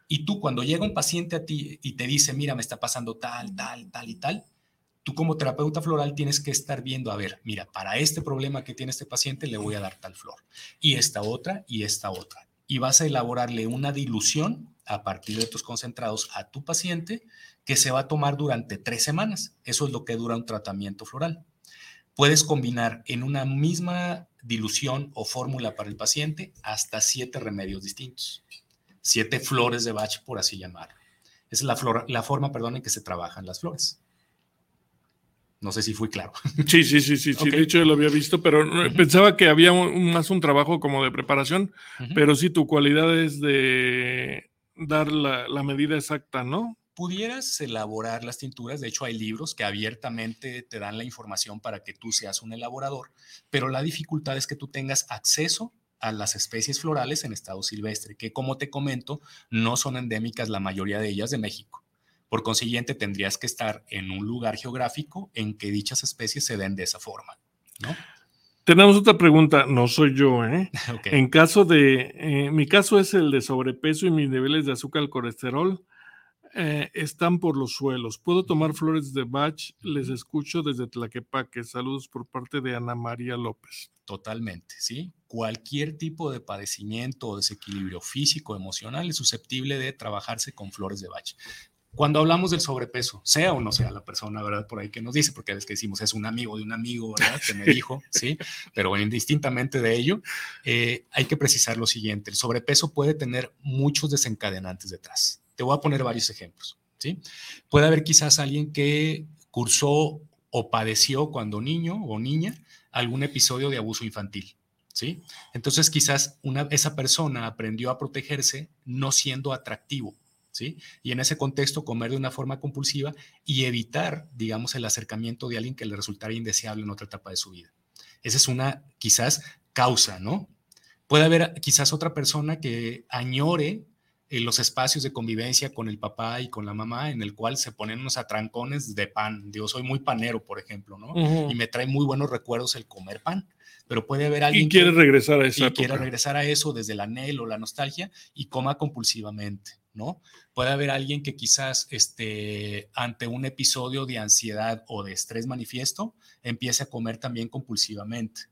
Y tú cuando llega un paciente a ti y te dice, mira, me está pasando tal, tal, tal y tal, tú como terapeuta floral tienes que estar viendo, a ver, mira, para este problema que tiene este paciente le voy a dar tal flor. Y esta otra y esta otra. Y vas a elaborarle una dilución a partir de tus concentrados a tu paciente que se va a tomar durante tres semanas. Eso es lo que dura un tratamiento floral. puedes combinar en una misma dilución o fórmula para el paciente hasta siete remedios distintos, siete flores de Bach, por así llamarlo. Esa es la, la forma, perdón, en que se trabajan las flores. No sé si fui claro. Sí, sí, sí, sí, sí. De hecho, lo había visto, pero pensaba que había más un trabajo como de preparación, pero sí, tu cualidad es de dar la, la, medida exacta, ¿no? Pudieras elaborar las tinturas, de hecho hay libros que abiertamente te dan la información para que tú seas un elaborador, pero la dificultad es que tú tengas acceso a las especies florales en estado silvestre, que como te comento, no son endémicas la mayoría de ellas de México. Por consiguiente, tendrías que estar en un lugar geográfico en que dichas especies se den de esa forma, ¿no? Tenemos otra pregunta, no soy yo, ¿eh? En caso de, eh, mi caso es el de sobrepeso y mis niveles de azúcar al colesterol eh, están por los suelos. ¿Puedo tomar flores de Bach? Les escucho desde Tlaquepaque. Saludos por parte de Ana María López. Totalmente, ¿sí? Cualquier tipo de padecimiento o desequilibrio físico, emocional es susceptible de trabajarse con flores de Bach. Cuando hablamos del sobrepeso, sea o no sea la persona, ¿verdad? Por ahí que nos dice, porque a veces que decimos es un amigo de un amigo, ¿verdad? Que me dijo, ¿sí? Pero indistintamente de ello, eh, hay que precisar lo siguiente, el sobrepeso puede tener muchos desencadenantes detrás. Te voy a poner varios ejemplos, ¿sí? Puede haber quizás alguien que cursó o padeció cuando niño o niña algún episodio de abuso infantil, ¿sí? Entonces quizás una, esa persona aprendió a protegerse no siendo atractivo y en ese contexto, comer de una forma compulsiva y evitar, digamos, el acercamiento de alguien que le resultara indeseable en otra etapa de su vida. Esa es una, quizás, causa, ¿no? Puede haber quizás otra persona que añore eh, los espacios de convivencia con el papá y con la mamá, en el cual se ponen unos atrancones de pan. Yo soy muy panero, por ejemplo, ¿no? Y me trae muy buenos recuerdos el comer pan. Pero puede haber alguien y quiere regresar a eso. Y quiere regresar a eso desde el anhelo, la nostalgia y coma compulsivamente. ¿no? Puede haber alguien que quizás este, ante un episodio de ansiedad o de estrés manifiesto empiece a comer también compulsivamente.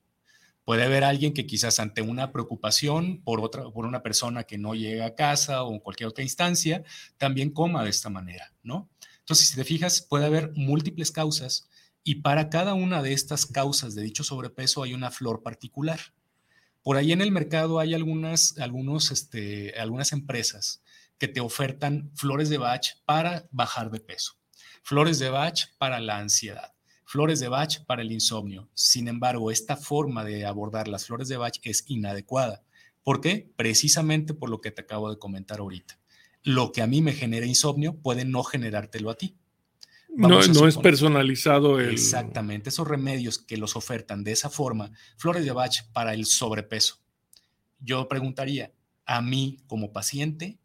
Puede haber alguien que quizás ante una preocupación por, otra, por una persona que no llega a casa o en cualquier otra instancia, también coma de esta manera, ¿no? Entonces, si te fijas, puede haber múltiples causas y para cada una de estas causas de dicho sobrepeso hay una flor particular. Por ahí en el mercado hay algunas, algunos, este, algunas empresas que te ofertan flores de Bach para bajar de peso, flores de Bach para la ansiedad, flores de Bach para el insomnio. Sin embargo, esta forma de abordar las flores de Bach es inadecuada. ¿Por qué? Precisamente por lo que te acabo de comentar ahorita. Lo que a mí me genera insomnio puede no generártelo a ti. no, no es personalizado el... Exactamente, esos remedios que los ofertan de esa forma, flores de Bach para el sobrepeso. Yo preguntaría, a mí como paciente,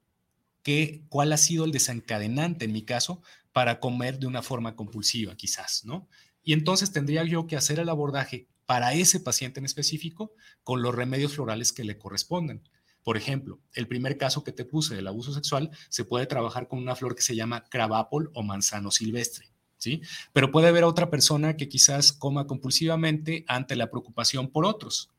cuál ha sido el desencadenante en mi caso para comer de una forma compulsiva, quizás, ¿no? Y entonces tendría yo que hacer el abordaje para ese paciente en específico con los remedios florales que le corresponden. Por ejemplo, el primer caso que te puse del abuso sexual se puede trabajar con una flor que se llama cravapol o manzano silvestre. ¿Sí? Pero puede haber otra persona que quizás coma compulsivamente ante la preocupación por otros.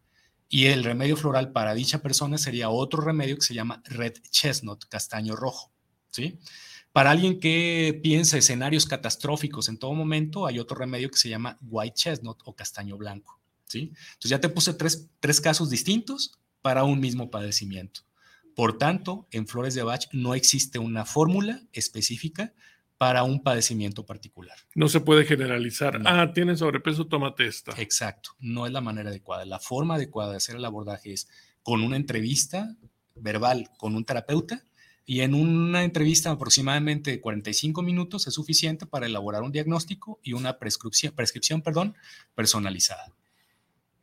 Y el remedio floral para dicha persona sería otro remedio que se llama Red Chestnut, castaño rojo. ¿sí? Para alguien que piensa escenarios catastróficos en todo momento, hay otro remedio que se llama White Chestnut o castaño blanco. ¿sí? Entonces ya te puse tres, tres casos distintos para un mismo padecimiento. Por tanto, en Flores de Bach no existe una fórmula específica para un padecimiento particular. No se puede generalizar. Ah, tiene sobrepeso, tómate esta. Exacto, no es la manera adecuada. La forma adecuada de hacer el abordaje es con una entrevista verbal con un terapeuta y en una entrevista aproximadamente de 45 minutos es suficiente para elaborar un diagnóstico y una prescripción, prescripción perdón, personalizada.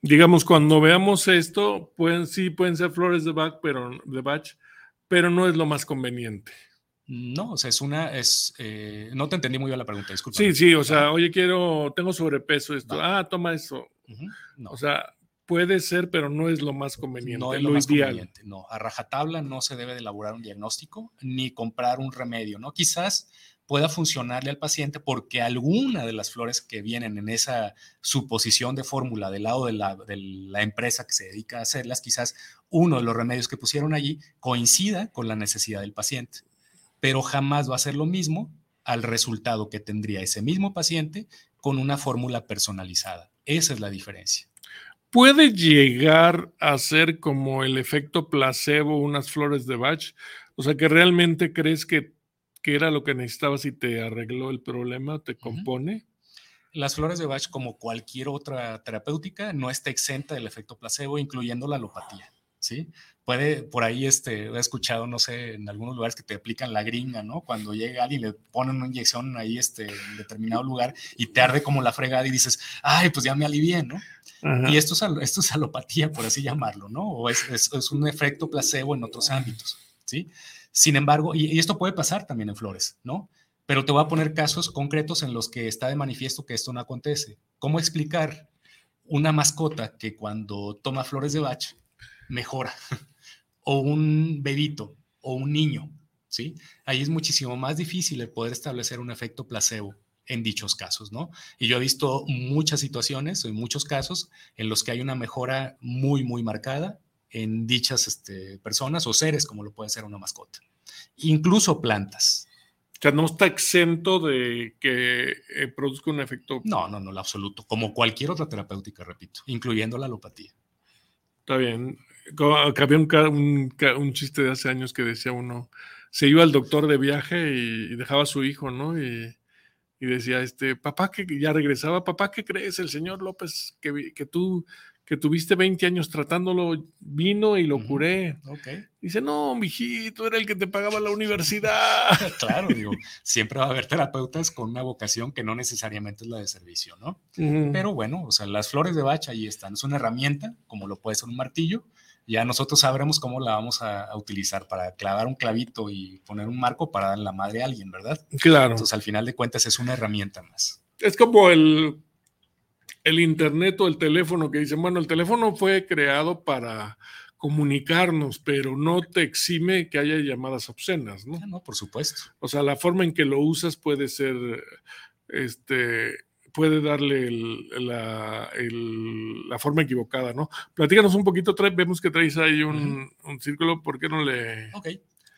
Digamos, cuando veamos esto, pueden, sí pueden ser flores de Bach, pero, de Bach, pero no es lo más conveniente. No, o sea, es una, es, eh, no te entendí muy bien la pregunta, disculpa. Sí, sí, o sea, oye, quiero, tengo sobrepeso, esto, ah, toma eso. O sea, puede ser, pero no es lo más conveniente, no es lo, más conveniente, no. A rajatabla no se debe de elaborar un diagnóstico ni comprar un remedio, ¿no? Quizás pueda funcionarle al paciente porque alguna de las flores que vienen en esa suposición de fórmula del lado de la, de la, empresa que se dedica a hacerlas, quizás uno de los remedios que pusieron allí coincida con la necesidad del paciente pero jamás va a ser lo mismo al resultado que tendría ese mismo paciente con una fórmula personalizada. Esa es la diferencia. ¿Puede llegar a ser como el efecto placebo unas flores de Bach? O sea, que realmente crees que, que era lo que necesitabas y te arregló el problema, te compone. Las flores de Bach, como cualquier otra terapéutica, no está exenta del efecto placebo, incluyendo la alopatía. ¿sí? Puede, por ahí este, he escuchado, no sé, en algunos lugares que te aplican la gringa, ¿no? Cuando llega alguien y le ponen una inyección ahí este, en determinado lugar y te arde como la fregada y dices, ay, pues ya me alivié, ¿no? Y esto es, esto es alopatía, por así llamarlo, ¿no? O es, es, un efecto placebo en otros ámbitos, ¿sí? Sin embargo, y, y, esto puede pasar también en flores, ¿no? Pero te voy a poner casos concretos en los que está de manifiesto que esto no acontece. ¿Cómo explicar una mascota que cuando toma flores de Bach mejora, o un bebito, o un niño, ¿sí? Ahí es muchísimo más difícil el poder establecer un efecto placebo en dichos casos, ¿no? Y yo he visto muchas situaciones, en muchos casos, en los que hay una mejora muy, muy marcada en dichas este, personas o seres, como lo puede ser una mascota. Incluso plantas. O sea, no está exento de que eh, produzca un efecto. No, no, no, lo absoluto. Como cualquier otra terapéutica, repito, incluyendo la alopatía. Está bien. Había un, un, chiste de hace años que decía uno, se iba al doctor de viaje y, dejaba a su hijo, ¿no? Y, y, decía, este, papá que ya regresaba, papá, ¿qué crees? El señor López, que, que tú que tuviste 20 años tratándolo, vino y lo curé. Okay. Dice, no, mijito, era el que te pagaba la universidad. claro, digo, siempre va a haber terapeutas con una vocación que no necesariamente es la de servicio, ¿no? Pero bueno, o sea, las flores de bacha ahí están. Es una herramienta, como lo puede ser un martillo, ya nosotros sabremos cómo la vamos a, utilizar para clavar un clavito y poner un marco para dar la madre a alguien, ¿verdad? Claro. Entonces, al final de cuentas, es una herramienta más. Es como el, el internet o el teléfono que dicen, bueno, el teléfono fue creado para comunicarnos, pero no te exime que haya llamadas obscenas, ¿no? Ah, no, por supuesto. O sea, la forma en que lo usas puede ser, este, puede darle la, forma equivocada, ¿no? Platícanos un poquito, vemos que traes ahí un, un, círculo, ¿por qué no le...? Ok,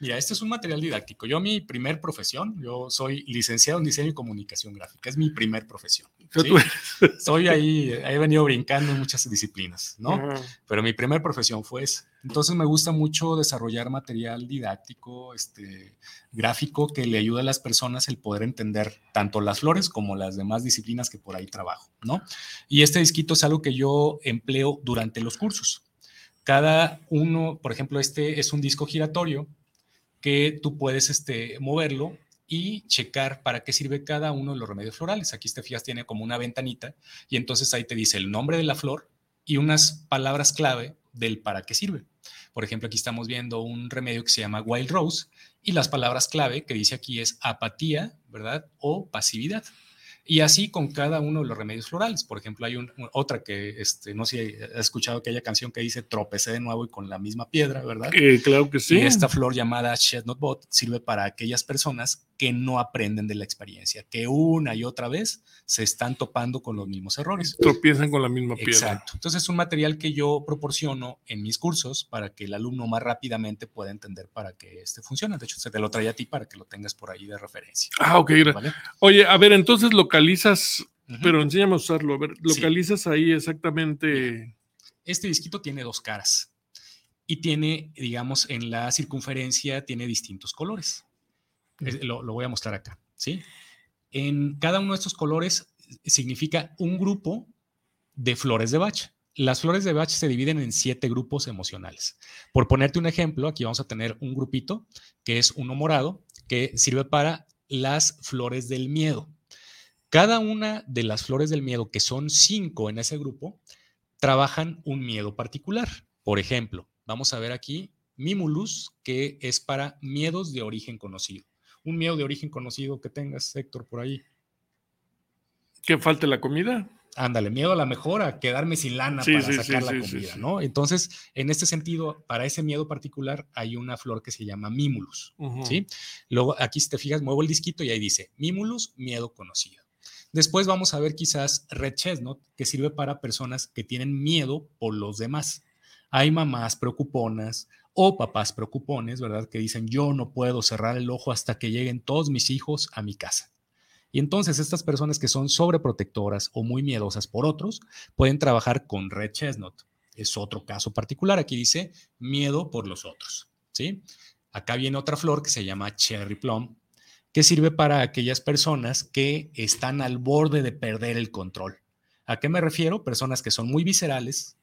mira, este es un material didáctico. Yo mi primer profesión, yo soy licenciado en diseño y comunicación gráfica, es mi primer profesión. Soy ahí, he venido brincando en muchas disciplinas, ¿no? Pero mi primer profesión fue esa. Entonces me gusta mucho desarrollar material didáctico, este, gráfico, que le ayude a las personas el poder entender tanto las flores como las demás disciplinas que por ahí trabajo, ¿no? Y este disquito es algo que yo empleo durante los cursos. Cada uno, por ejemplo, este es un disco giratorio que tú puedes este, moverlo y checar para qué sirve cada uno de los remedios florales. Aquí, te fijas, tiene como una ventanita y entonces ahí te dice el nombre de la flor y unas palabras clave del para qué sirve. Por ejemplo, aquí estamos viendo un remedio que se llama Wild Rose y las palabras clave que dice aquí es apatía, ¿verdad? O pasividad. Y así con cada uno de los remedios florales. Por ejemplo, hay otra que, este, no sé si has escuchado aquella canción que dice tropecé de nuevo y con la misma piedra, ¿verdad? Eh, claro que sí. Y esta flor llamada Shed Not Bot sirve para aquellas personas que no aprenden de la experiencia, que una y otra vez se están topando con los mismos errores. Tropiezan con la misma piedra. Exacto. Entonces es un material que yo proporciono en mis cursos para que el alumno más rápidamente pueda entender para qué este funciona. De hecho, se te lo trae a ti para que lo tengas por ahí de referencia. Ah, ok. Oye, a ver, entonces localizas, pero enséñame a usarlo. A ver, localizas ahí exactamente. Este disquito tiene dos caras y tiene, digamos, en la circunferencia tiene distintos colores. Lo, voy a mostrar acá, ¿sí? En cada uno de estos colores significa un grupo de flores de Bach. Las flores de Bach se dividen en siete grupos emocionales. Por ponerte un ejemplo, aquí vamos a tener un grupito que es uno morado, que sirve para las flores del miedo. Cada una de las flores del miedo, que son cinco en ese grupo, trabajan un miedo particular. Por ejemplo, vamos a ver aquí Mimulus, que es para miedos de origen conocido un miedo de origen conocido que tengas, Héctor, por ahí. ¿Que falte la comida? Ándale, miedo a la mejora, quedarme sin lana para sacar la comida, ¿no? Entonces, en este sentido, para ese miedo particular hay una flor que se llama Mimulus, ¿sí? Luego, aquí si te fijas, muevo el disquito y ahí dice Mimulus, miedo conocido. Después vamos a ver quizás Red Chestnut, que sirve para personas que tienen miedo por los demás. Hay mamás preocuponas, o papás preocupones, ¿verdad? Que dicen, yo no puedo cerrar el ojo hasta que lleguen todos mis hijos a mi casa. Y entonces estas personas que son sobreprotectoras o muy miedosas por otros pueden trabajar con red chestnut. Es otro caso particular. Aquí dice miedo por los otros. ¿sí? Acá viene otra flor que se llama cherry plum, que sirve para aquellas personas que están al borde de perder el control. ¿A qué me refiero? Personas que son muy viscerales,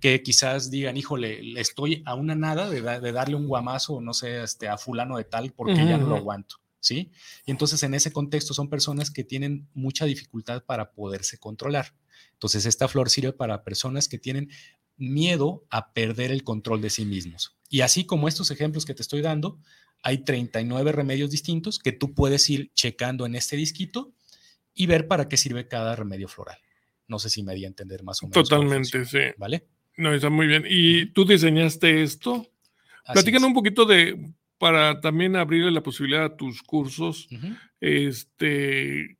que quizás digan, híjole, estoy a una nada de, darle un guamazo, no sé, este, a fulano de tal porque ya no lo aguanto. ¿sí? Y entonces en ese contexto son personas que tienen mucha dificultad para poderse controlar. Entonces esta flor sirve para personas que tienen miedo a perder el control de sí mismos. Y así como estos ejemplos que te estoy dando, hay 39 remedios distintos que tú puedes ir checando en este disquito y ver para qué sirve cada remedio floral. No sé si me di a entender más o menos. Totalmente, sí. ¿Vale? No, está muy bien. ¿Y tú diseñaste esto? Platícanos un poquito de, para también abrirle la posibilidad a tus cursos, este,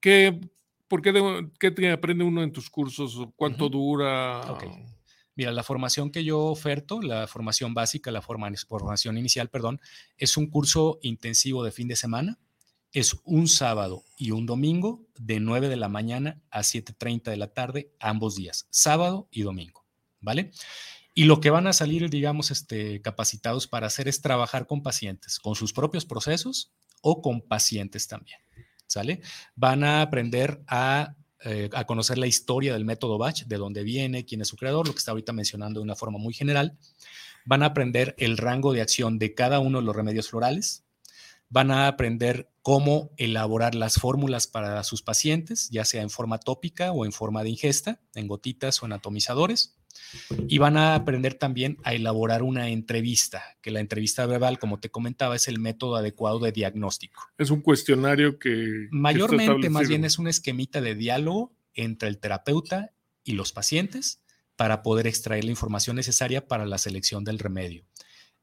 ¿qué, ¿por qué, qué, te aprende uno en tus cursos? ¿Cuánto dura? Mira, la formación que yo oferto, la formación básica, la formación inicial, perdón, es un curso intensivo de fin de semana. Es un sábado y un domingo de 9 de la mañana a 7.30 de la tarde, ambos días, sábado y domingo, ¿vale? Y lo que van a salir, digamos, este, capacitados para hacer es trabajar con pacientes, con sus propios procesos o con pacientes también. ¿Sale? Van a aprender a, eh, a conocer la historia del método Bach, de dónde viene, quién es su creador, lo que está ahorita mencionando de una forma muy general. Van a aprender el rango de acción de cada uno de los remedios florales. Van a aprender cómo elaborar las fórmulas para sus pacientes, ya sea en forma tópica o en forma de ingesta, en gotitas o en atomizadores y van a aprender también a elaborar una entrevista, que la entrevista verbal, como te comentaba, es el método adecuado de diagnóstico. Es un cuestionario que... Mayormente, más bien es una esquemita de diálogo entre el terapeuta y los pacientes para poder extraer la información necesaria para la selección del remedio.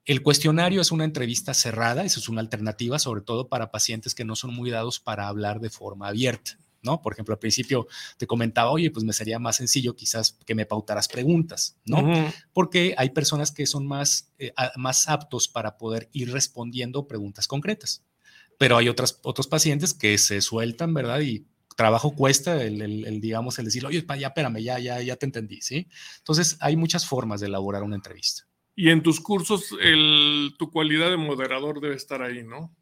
El cuestionario es una entrevista cerrada, eso es una alternativa, sobre todo para pacientes que no son muy dados para hablar de forma abierta. ¿No? Por ejemplo, al principio te comentaba, oye, pues me sería más sencillo quizás que me pautaras preguntas, ¿no? Porque hay personas que son más, eh, más aptos para poder ir respondiendo preguntas concretas. Pero hay otras, otros pacientes que se sueltan, ¿verdad? Y trabajo cuesta el, digamos, el decir, oye, ya espérame, ya, ya, ya te entendí, ¿sí? Entonces, hay muchas formas de elaborar una entrevista. Y en tus cursos, el, tu cualidad de moderador debe estar ahí, ¿no?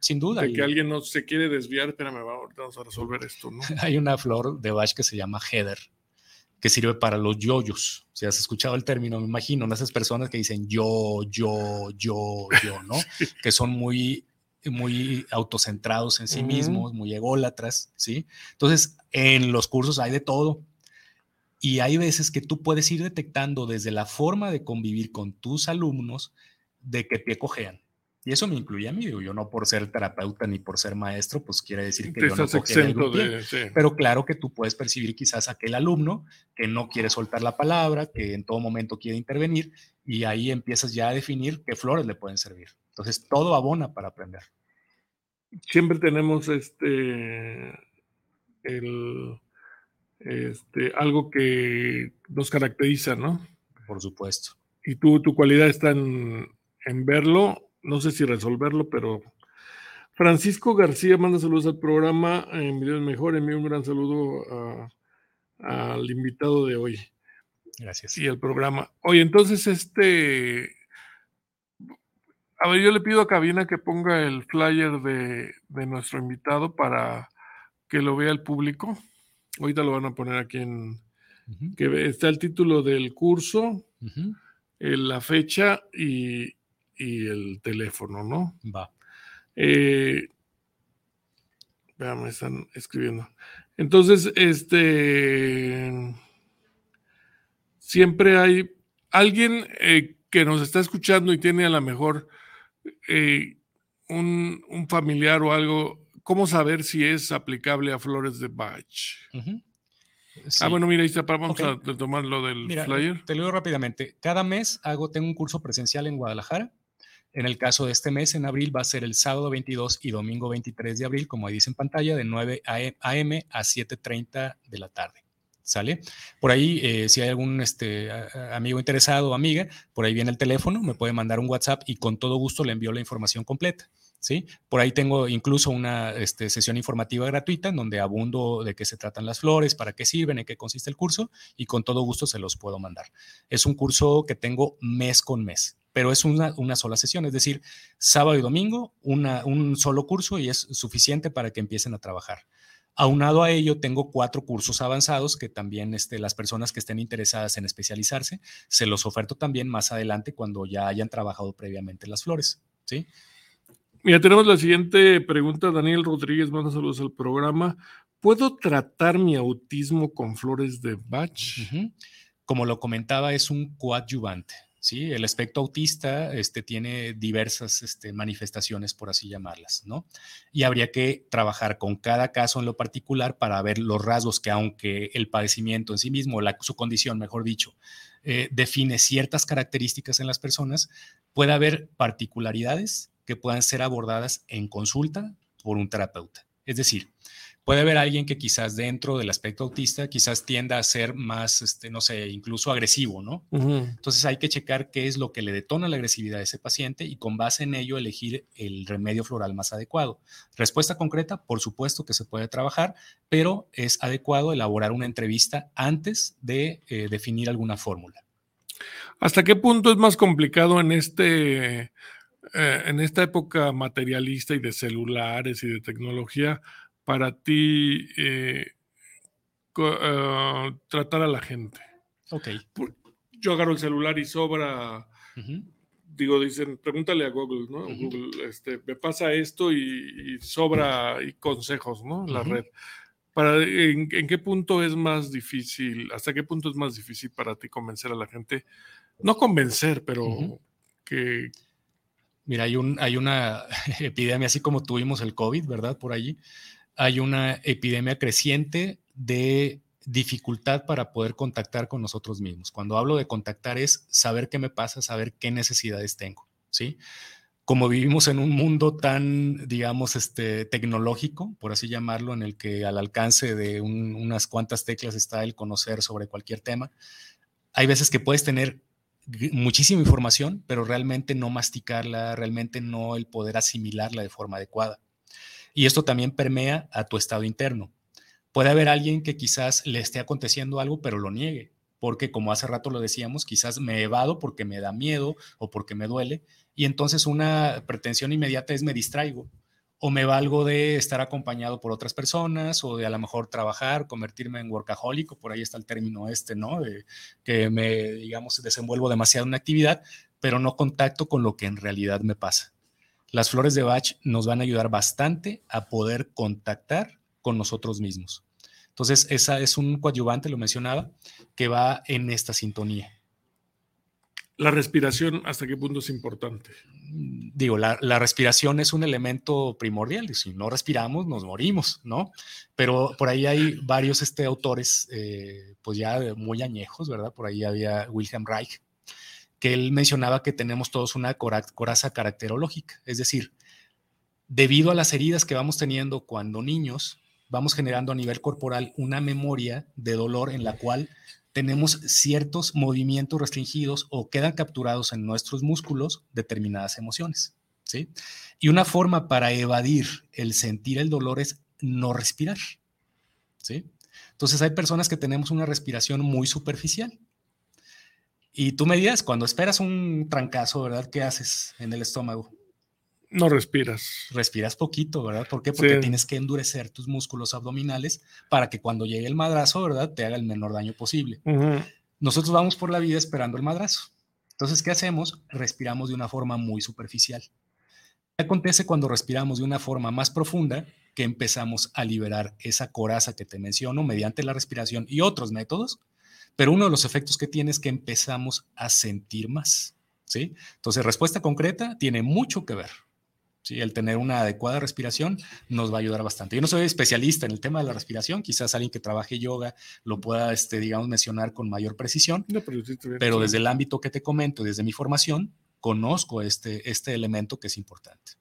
Sin duda. De que alguien no se quiere desviar, espérame, vamos a resolver esto, ¿no? Hay una flor de Bach que se llama heather, que sirve para los yoyos. Si has escuchado el término, me imagino, esas personas que dicen yo, yo, yo, yo, ¿no? que son muy muy autocentrados en sí mismos, muy ególatras, ¿sí? Entonces, en los cursos hay de todo. Y hay veces que tú puedes ir detectando desde la forma de convivir con tus alumnos de que te cojean. Y eso me incluye a mí, yo no por ser terapeuta ni por ser maestro, pues quiere decir que yo no exento de, Pero claro que tú puedes percibir quizás aquel alumno que no quiere soltar la palabra, que en todo momento quiere intervenir, y ahí empiezas ya a definir qué flores le pueden servir. Entonces, todo abona para aprender. Siempre tenemos este, el, este, algo que nos caracteriza, ¿no? Por supuesto. Y tú, tu cualidad está en, en verlo no sé si resolverlo, pero Francisco García manda saludos al programa en Videos Mejor. Envío un gran saludo al invitado de hoy. Gracias. Y al programa. Oye, entonces, este. A ver, yo le pido a Cabina que ponga el flyer de, nuestro invitado para que lo vea el público. Ahorita lo van a poner aquí en. Que está el título del curso, la fecha y, y el teléfono, ¿no? Va. Eh, me están escribiendo. Entonces, este. Siempre hay alguien eh, que nos está escuchando y tiene a lo mejor eh, un, familiar o algo. ¿Cómo saber si es aplicable a flores de Bach? Ah, bueno, mira, ahí está, vamos a tomar lo del flyer. Te lo digo rápidamente. Cada mes hago, tengo un curso presencial en Guadalajara en el caso de este mes, en abril, va a ser el sábado 22 y domingo 23 de abril, como ahí dice en pantalla, de 9 a.m. a 7.30 de la tarde. ¿Sale? Por ahí, eh, si hay algún este, amigo interesado o amiga, por ahí viene el teléfono, me puede mandar un WhatsApp y con todo gusto le envío la información completa. ¿Sí? Por ahí tengo incluso una este, sesión informativa gratuita en donde abundo de qué se tratan las flores, para qué sirven, en qué consiste el curso y con todo gusto se los puedo mandar. Es un curso que tengo mes con mes, pero es una, sola sesión, es decir, sábado y domingo, un solo curso y es suficiente para que empiecen a trabajar. Aunado a ello, tengo cuatro cursos avanzados que también este, las personas que estén interesadas en especializarse, se los oferto también más adelante cuando ya hayan trabajado previamente las flores. Mira, tenemos la siguiente pregunta. Daniel Rodríguez manda saludos al programa. ¿Puedo tratar mi autismo con flores de Bach? Como lo comentaba, es un coadyuvante. ¿sí? El espectro autista este, tiene diversas este, manifestaciones, por así llamarlas, ¿no? Y habría que trabajar con cada caso en lo particular para ver los rasgos que, aunque el padecimiento en sí mismo, su condición, mejor dicho, eh, define ciertas características en las personas, puede haber particularidades que puedan ser abordadas en consulta por un terapeuta. Es decir, puede haber alguien que quizás dentro del aspecto autista quizás tienda a ser más, este, no sé, incluso agresivo, ¿no? Entonces hay que checar qué es lo que le detona la agresividad a ese paciente y con base en ello elegir el remedio floral más adecuado. Respuesta concreta, por supuesto que se puede trabajar, pero es adecuado elaborar una entrevista antes de eh, definir alguna fórmula. ¿Hasta qué punto es más complicado en este eh, en esta época materialista y de celulares y de tecnología, para ti eh, eh, tratar a la gente? Ok. Yo agarro el celular y sobra, digo, dicen, pregúntale a Google, ¿no? Google, este, me pasa esto y, sobra y consejos, ¿no? La red. Para, ¿en, qué punto es más difícil, hasta qué punto es más difícil para ti convencer a la gente? No convencer, pero que, Mira, hay, un, hay una epidemia, así como tuvimos el COVID, ¿verdad? Por allí, hay una epidemia creciente de dificultad para poder contactar con nosotros mismos. Cuando hablo de contactar es saber qué me pasa, saber qué necesidades tengo, ¿sí? Como vivimos en un mundo tan, digamos, este, tecnológico, por así llamarlo, en el que al alcance de unas cuantas teclas está el conocer sobre cualquier tema, hay veces que puedes tener muchísima información, pero realmente no masticarla, realmente no el poder asimilarla de forma adecuada. Y esto también permea a tu estado interno. Puede haber alguien que quizás le esté aconteciendo algo, pero lo niegue, porque como hace rato lo decíamos, quizás me evado porque me da miedo o porque me duele, y entonces una pretensión inmediata es me distraigo o me valgo de estar acompañado por otras personas o de a lo mejor trabajar, convertirme en workaholic, por ahí está el término este, ¿no? De que me, digamos, desenvuelvo demasiado en una actividad, pero no contacto con lo que en realidad me pasa. Las flores de Bach nos van a ayudar bastante a poder contactar con nosotros mismos. Entonces, esa es un coadyuvante, lo mencionaba, que va en esta sintonía. La respiración, ¿hasta qué punto es importante? Digo, la, respiración es un elemento primordial y si no respiramos nos morimos, ¿no? Pero por ahí hay varios este, autores, eh, pues ya muy añejos, ¿verdad? Por ahí había Wilhelm Reich, que él mencionaba que tenemos todos una coraza caracterológica, es decir, debido a las heridas que vamos teniendo cuando niños, vamos generando a nivel corporal una memoria de dolor en la cual tenemos ciertos movimientos restringidos o quedan capturados en nuestros músculos determinadas emociones. ¿sí? Y una forma para evadir el sentir el dolor es no respirar. ¿sí? Entonces hay personas que tenemos una respiración muy superficial. Y tú me digas, cuando esperas un trancazo, ¿verdad? ¿Qué haces en el estómago? No respiras. Respiras poquito, ¿verdad? ¿Por qué? Porque tienes que endurecer tus músculos abdominales para que cuando llegue el madrazo, ¿verdad? Te haga el menor daño posible. Nosotros vamos por la vida esperando el madrazo. Entonces, ¿qué hacemos? Respiramos de una forma muy superficial. ¿Qué acontece cuando respiramos de una forma más profunda? Que empezamos a liberar esa coraza que te menciono mediante la respiración y otros métodos, pero uno de los efectos que tiene es que empezamos a sentir más. ¿sí? Entonces, respuesta concreta tiene mucho que ver el tener una adecuada respiración nos va a ayudar bastante. Yo no soy especialista en el tema de la respiración, quizás alguien que trabaje yoga lo pueda, este, digamos, mencionar con mayor precisión, pero, desde el ámbito que te comento, desde mi formación, conozco este, este elemento que es importante.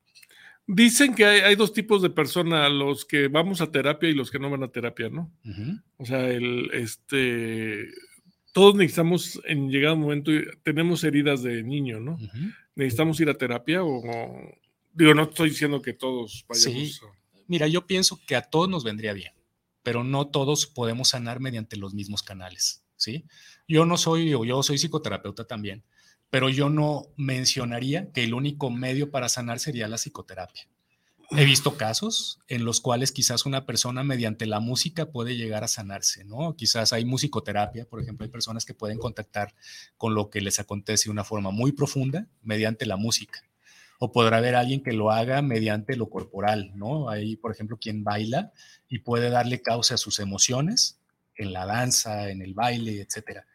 Dicen que hay, dos tipos de personas, los que vamos a terapia y los que no van a terapia, ¿no? O sea, el, este, todos necesitamos, en llegado momento, tenemos heridas de niño, ¿no? Necesitamos ir a terapia o, Digo, no estoy diciendo que todos vayamos sí. Mira, yo pienso que a todos nos vendría bien, pero no todos podemos sanar mediante los mismos canales, ¿sí? Yo no soy, yo soy psicoterapeuta también, pero yo no mencionaría que el único medio para sanar sería la psicoterapia. He visto casos en los cuales quizás una persona mediante la música puede llegar a sanarse, ¿no? Quizás hay musicoterapia, por ejemplo, hay personas que pueden contactar con lo que les acontece de una forma muy profunda mediante la música. O podrá haber alguien que lo haga mediante lo corporal, ¿no? Hay, por ejemplo, quien baila y puede darle causa a sus emociones en la danza, en el baile, etcétera.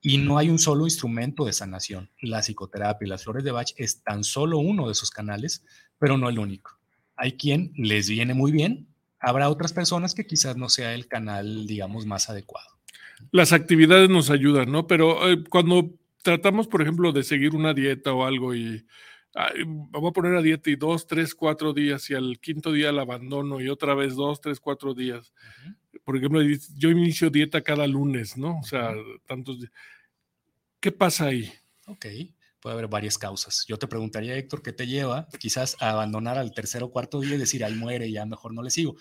Y no hay un solo instrumento de sanación. La psicoterapia y las flores de Bach es tan solo uno de esos canales, pero no el único hay quien les viene muy bien, habrá otras personas que quizás no sea el canal, digamos, más adecuado. Las actividades nos ayudan, ¿no? Pero eh, cuando tratamos, por ejemplo, de seguir una dieta o algo y vamos a poner a dieta y dos, tres, cuatro días y al quinto día la abandono y otra vez dos, tres, cuatro días. Por ejemplo, yo inicio dieta cada lunes, ¿no? O sea, tantos días. ¿Qué pasa ahí? Ok puede haber varias causas. Yo te preguntaría, Héctor, ¿qué te lleva quizás a abandonar al tercer o cuarto día y decir, ahí muere, ya mejor no le sigo?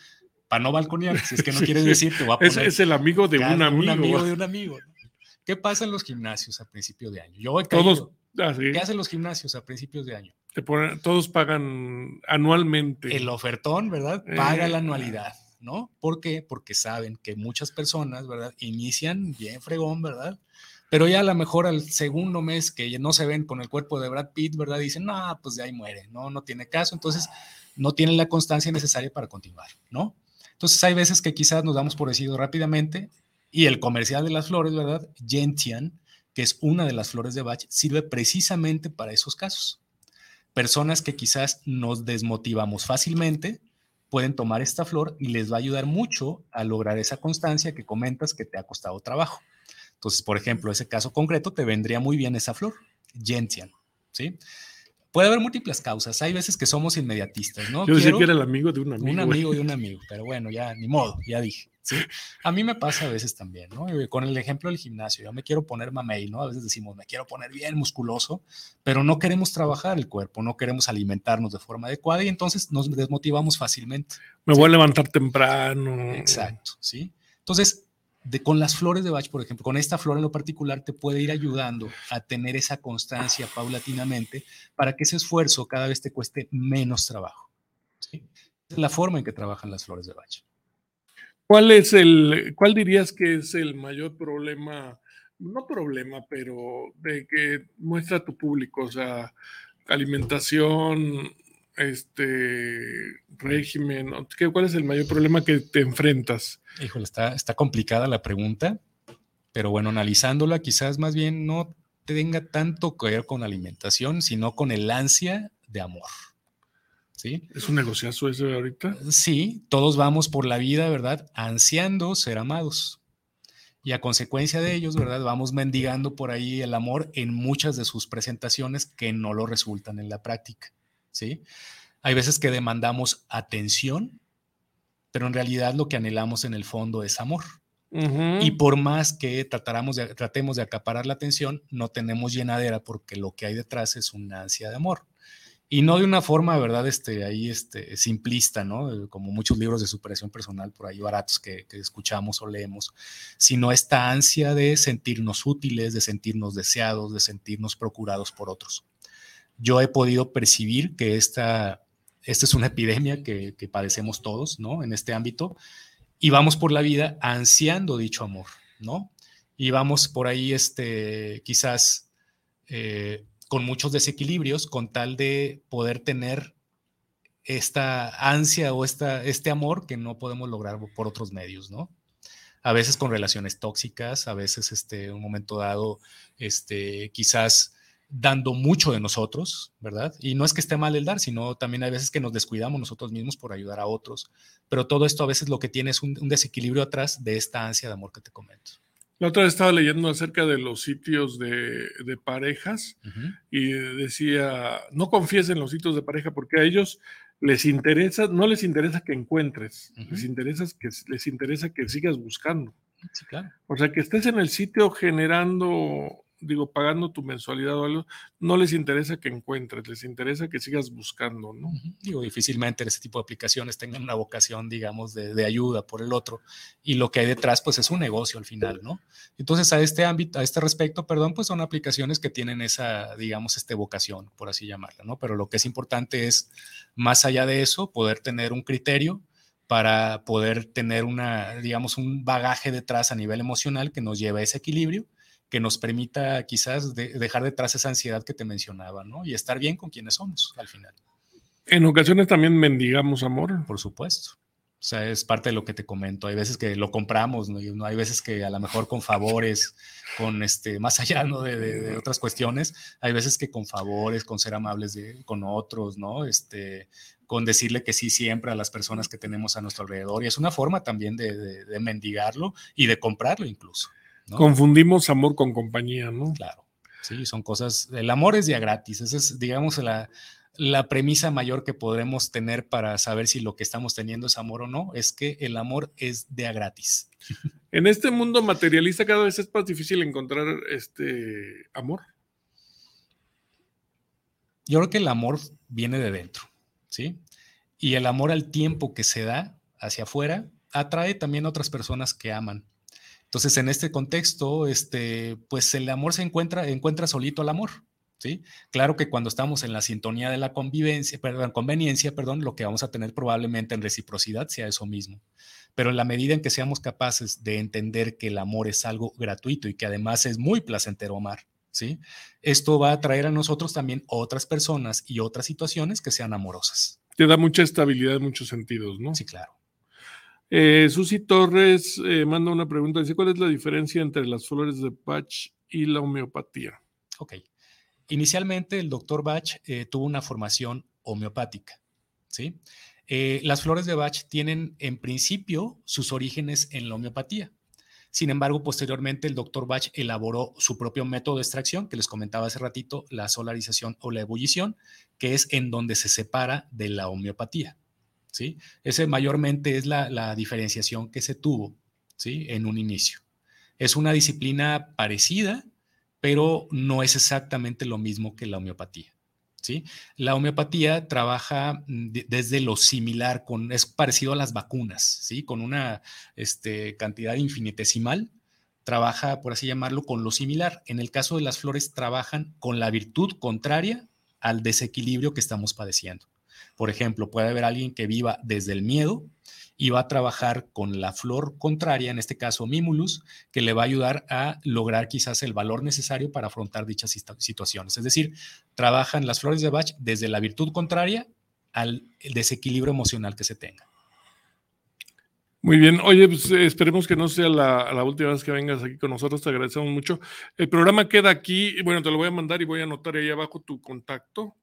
Para no balconear, si es que no quieres decir, te voy a poner. Es, el amigo de un amigo. Un amigo de un amigo. ¿Qué pasa en los gimnasios a principios de año? Yo voy Todos, ah, ¿Qué hacen los gimnasios a principios de año? Te ponen, todos pagan anualmente. El ofertón, ¿verdad? Paga la eh. anualidad, ¿no? ¿Por qué? Porque saben que muchas personas, ¿verdad? Inician bien fregón, ¿verdad? pero ya a lo mejor al segundo mes que no se ven con el cuerpo de Brad Pitt, ¿verdad? Dicen, no, pues de ahí muere, no, no tiene caso, entonces no tienen la constancia necesaria para continuar, ¿no? Entonces hay veces que quizás nos damos por decidido rápidamente y el comercial de las flores, ¿verdad? Gentian, que es una de las flores de Bach, sirve precisamente para esos casos. Personas que quizás nos desmotivamos fácilmente pueden tomar esta flor y les va a ayudar mucho a lograr esa constancia que comentas que te ha costado trabajo. Entonces, por ejemplo, ese caso concreto te vendría muy bien esa flor, gentian, ¿sí? Puede haber múltiples causas. Hay veces que somos inmediatistas, ¿no? Yo decía que era el amigo de un amigo. Un amigo de un amigo, pero bueno, ya ni modo, ya dije. ¿Sí? A mí me pasa a veces también, ¿no? Con el ejemplo del gimnasio, yo me quiero poner mamey, ¿no? A veces decimos, me quiero poner bien musculoso, pero no queremos trabajar el cuerpo, no queremos alimentarnos de forma adecuada y entonces nos desmotivamos fácilmente. Me voy a levantar temprano. Exacto, ¿sí? Entonces, con las flores de Bach, por ejemplo, con esta flor en lo particular, te puede ir ayudando a tener esa constancia paulatinamente para que ese esfuerzo cada vez te cueste menos trabajo. Es la forma en que trabajan las flores de Bach. ¿Cuál es el, cuál dirías que es el mayor problema, no problema, pero de que muestra tu público? O sea, alimentación, este régimen? ¿Cuál es el mayor problema que te enfrentas? Híjole, está, está complicada la pregunta, pero bueno, analizándola, quizás más bien no tenga tanto que ver con alimentación, sino con el ansia de amor. ¿Sí? ¿Es un negociazo ese ahorita? Sí, todos vamos por la vida, ¿verdad? Ansiando ser amados. Y a consecuencia de ellos, ¿verdad? Vamos mendigando por ahí el amor en muchas de sus presentaciones que no lo resultan en la práctica. ¿sí? Hay veces que demandamos atención, pero en realidad lo que anhelamos en el fondo es amor. Y por más que tratáramos de, tratemos de acaparar la atención, no tenemos llenadera porque lo que hay detrás es una ansia de amor. Y no de una forma, ¿verdad? Este, ahí este, simplista, ¿no? Como muchos libros de superación personal por ahí baratos que, que escuchamos o leemos, sino esta ansia de sentirnos útiles, de sentirnos deseados, de sentirnos procurados por otros yo he podido percibir que esta, esta es una epidemia que, padecemos todos, ¿no? En este ámbito, y vamos por la vida ansiando dicho amor, ¿no? Y vamos por ahí, este, quizás eh, con muchos desequilibrios, con tal de poder tener esta ansia o esta, este amor que no podemos lograr por otros medios, ¿no? A veces con relaciones tóxicas, a veces, este, un momento dado, este, quizás dando mucho de nosotros, ¿verdad? Y no es que esté mal el dar, sino también hay veces que nos descuidamos nosotros mismos por ayudar a otros. Pero todo esto a veces lo que tiene es un, desequilibrio atrás de esta ansia de amor que te comento. La otra vez estaba leyendo acerca de los sitios de, parejas y decía, no confíes en los sitios de pareja porque a ellos les interesa, no les interesa que encuentres, les, interesa que, les interesa que sigas buscando. Sí, claro. O sea, que estés en el sitio generando digo, pagando tu mensualidad o algo, no les interesa que encuentres, les interesa que sigas buscando, ¿no? Digo, difícilmente en tipo de aplicaciones tengan una vocación, digamos, de, ayuda por el otro. Y lo que hay detrás, pues es un negocio al final, ¿no? Entonces, a este ámbito, a este respecto, perdón, pues son aplicaciones que tienen esa, digamos, este vocación, por así llamarla, ¿no? Pero lo que es importante es, más allá de eso, poder tener un criterio para poder tener una, digamos, un bagaje detrás a nivel emocional que nos lleve a ese equilibrio, que nos permita quizás dejar detrás esa ansiedad que te mencionaba, ¿no? Y estar bien con quienes somos al final. En ocasiones también mendigamos amor. Por supuesto. O sea, es parte de lo que te comento. Hay veces que lo compramos, ¿no? Hay veces que a lo mejor con favores, con este, más allá ¿no? de, otras cuestiones, hay veces que con favores, con ser amables con otros, ¿no? Este, con decirle que sí siempre a las personas que tenemos a nuestro alrededor. Y es una forma también de, mendigarlo y de comprarlo incluso. Confundimos amor con compañía, ¿no? Claro. Sí, son cosas. El amor es día gratis. Esa es, digamos, la, la premisa mayor que podremos tener para saber si lo que estamos teniendo es amor o no, es que el amor es de a gratis. En este mundo materialista cada vez es más difícil encontrar este amor. Yo creo que el amor viene de dentro. ¿sí? Y el amor al tiempo que se da hacia afuera atrae también a otras personas que aman. Entonces, en este contexto, este, pues el amor se encuentra, encuentra solito al amor, ¿sí? Claro que cuando estamos en la sintonía de la convivencia, perdón, conveniencia, perdón, lo que vamos a tener probablemente en reciprocidad sea eso mismo. Pero en la medida en que seamos capaces de entender que el amor es algo gratuito y que además es muy placentero amar, ¿sí? Esto va a traer a nosotros también otras personas y otras situaciones que sean amorosas. Te da mucha estabilidad en muchos sentidos, ¿no? Sí, claro. Eh, Susi Torres eh, manda una pregunta, dice, ¿cuál es la diferencia entre las flores de Bach y la homeopatía? Ok. Inicialmente el doctor Bach eh, tuvo una formación homeopática, ¿sí? las flores de Bach tienen en principio sus orígenes en la homeopatía. Sin embargo, posteriormente el doctor Bach elaboró su propio método de extracción, que les comentaba hace ratito, la solarización o la ebullición, que es en donde se separa de la homeopatía. ¿Sí? Ese mayormente es la, diferenciación que se tuvo ¿sí? en un inicio. Es una disciplina parecida, pero no es exactamente lo mismo que la homeopatía. La homeopatía trabaja mm, desde lo similar, con, es parecido a las vacunas, ¿sí? Con una este, cantidad infinitesimal, trabaja, por así llamarlo, con lo similar. En el caso de las flores, trabajan con la virtud contraria al desequilibrio que estamos padeciendo. Por ejemplo, puede haber alguien que viva desde el miedo y va a trabajar con la flor contraria, en este caso Mimulus, que le va a ayudar a lograr quizás el valor necesario para afrontar dichas situaciones. Es decir, trabajan las flores de Bach desde la virtud contraria al desequilibrio emocional que se tenga. Muy bien, oye, pues eh, esperemos que no sea la, última vez que vengas aquí con nosotros, te agradecemos mucho. El programa queda aquí, bueno, te lo voy a mandar y voy a anotar ahí abajo tu contacto.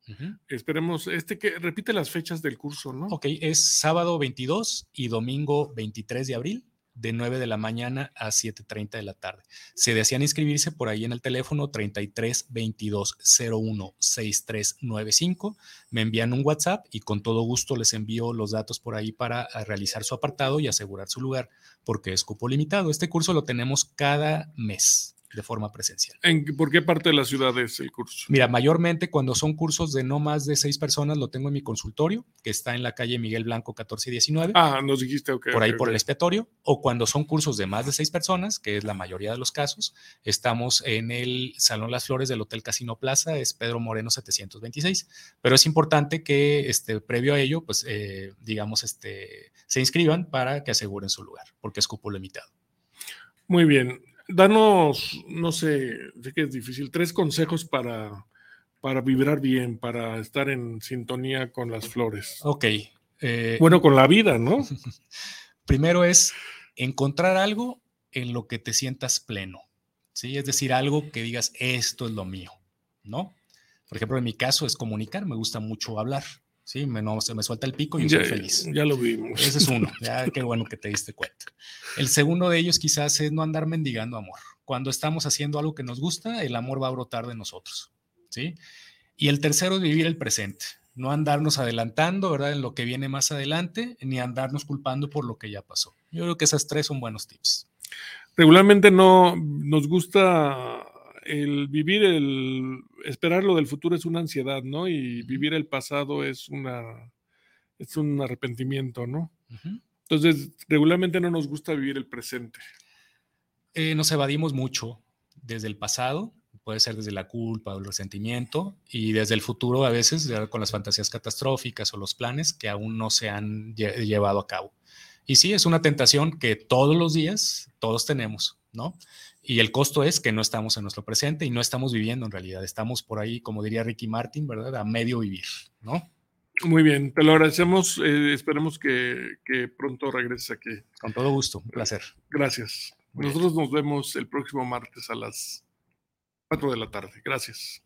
Esperemos, este que repite las fechas del curso, ¿no? Ok, es sábado 22 y domingo 23 de abril de 9 de la mañana a 7.30 de la tarde. Se desean inscribirse por ahí en el teléfono 33 22 01 6395. Me envían un WhatsApp y con todo gusto les envío los datos por ahí para eh, realizar su apartado y asegurar su lugar, porque es cupo limitado. Este curso lo tenemos cada mes de forma presencial. ¿En, ¿Por qué parte de la ciudad es el curso? Mira, mayormente cuando son cursos de no más de seis personas, lo tengo en mi consultorio, que está en la calle Miguel Blanco 14 y 19. Ah, nos dijiste, ok. Por ahí por el expiatorio. O cuando son cursos de más de seis personas, que es la mayoría de los casos, estamos en el Salón Las Flores del Hotel Casino Plaza, es Pedro Moreno 726. Pero es importante que este, previo a ello, pues, eh, digamos, este, se inscriban para que aseguren su lugar, porque es cupo limitado. Muy bien danos, no sé, sé que es difícil, tres consejos para, para vibrar bien, para estar en sintonía con las flores. Ok. Eh, bueno, con la vida, ¿no? Primero es encontrar algo en lo que te sientas pleno, ¿sí? Es decir, algo que digas, esto es lo mío, ¿no? Por ejemplo, en mi caso es comunicar, me gusta mucho hablar, Sí, me, no, se me suelta el pico y yo soy feliz. Ya lo vimos. Ese es uno, ya qué bueno que te diste cuenta. El segundo de ellos quizás es no andar mendigando amor. Cuando estamos haciendo algo que nos gusta, el amor va a brotar de nosotros, ¿sí? Y el tercero es vivir el presente, no andarnos adelantando, ¿verdad? En lo que viene más adelante, ni andarnos culpando por lo que ya pasó. Yo creo que esas tres son buenos tips. Regularmente no nos gusta el vivir el, esperar lo del futuro es una ansiedad, ¿no? Y vivir el pasado es una, es un arrepentimiento, ¿no? Entonces, regularmente no nos gusta vivir el presente. Eh, nos evadimos mucho desde el pasado, puede ser desde la culpa o el resentimiento, y desde el futuro a veces con las fantasías catastróficas o los planes que aún no se han llevado a cabo. Y sí, es una tentación que todos los días todos tenemos, ¿no? Y el costo es que no estamos en nuestro presente y no estamos viviendo en realidad, estamos por ahí, como diría Ricky Martin, ¿verdad? A medio vivir, ¿no? Muy bien, te lo agradecemos, eh, esperemos que, pronto regreses aquí. Con todo gusto, un eh, placer. Gracias. Nosotros nos vemos el próximo martes a las 4 de la tarde. Gracias.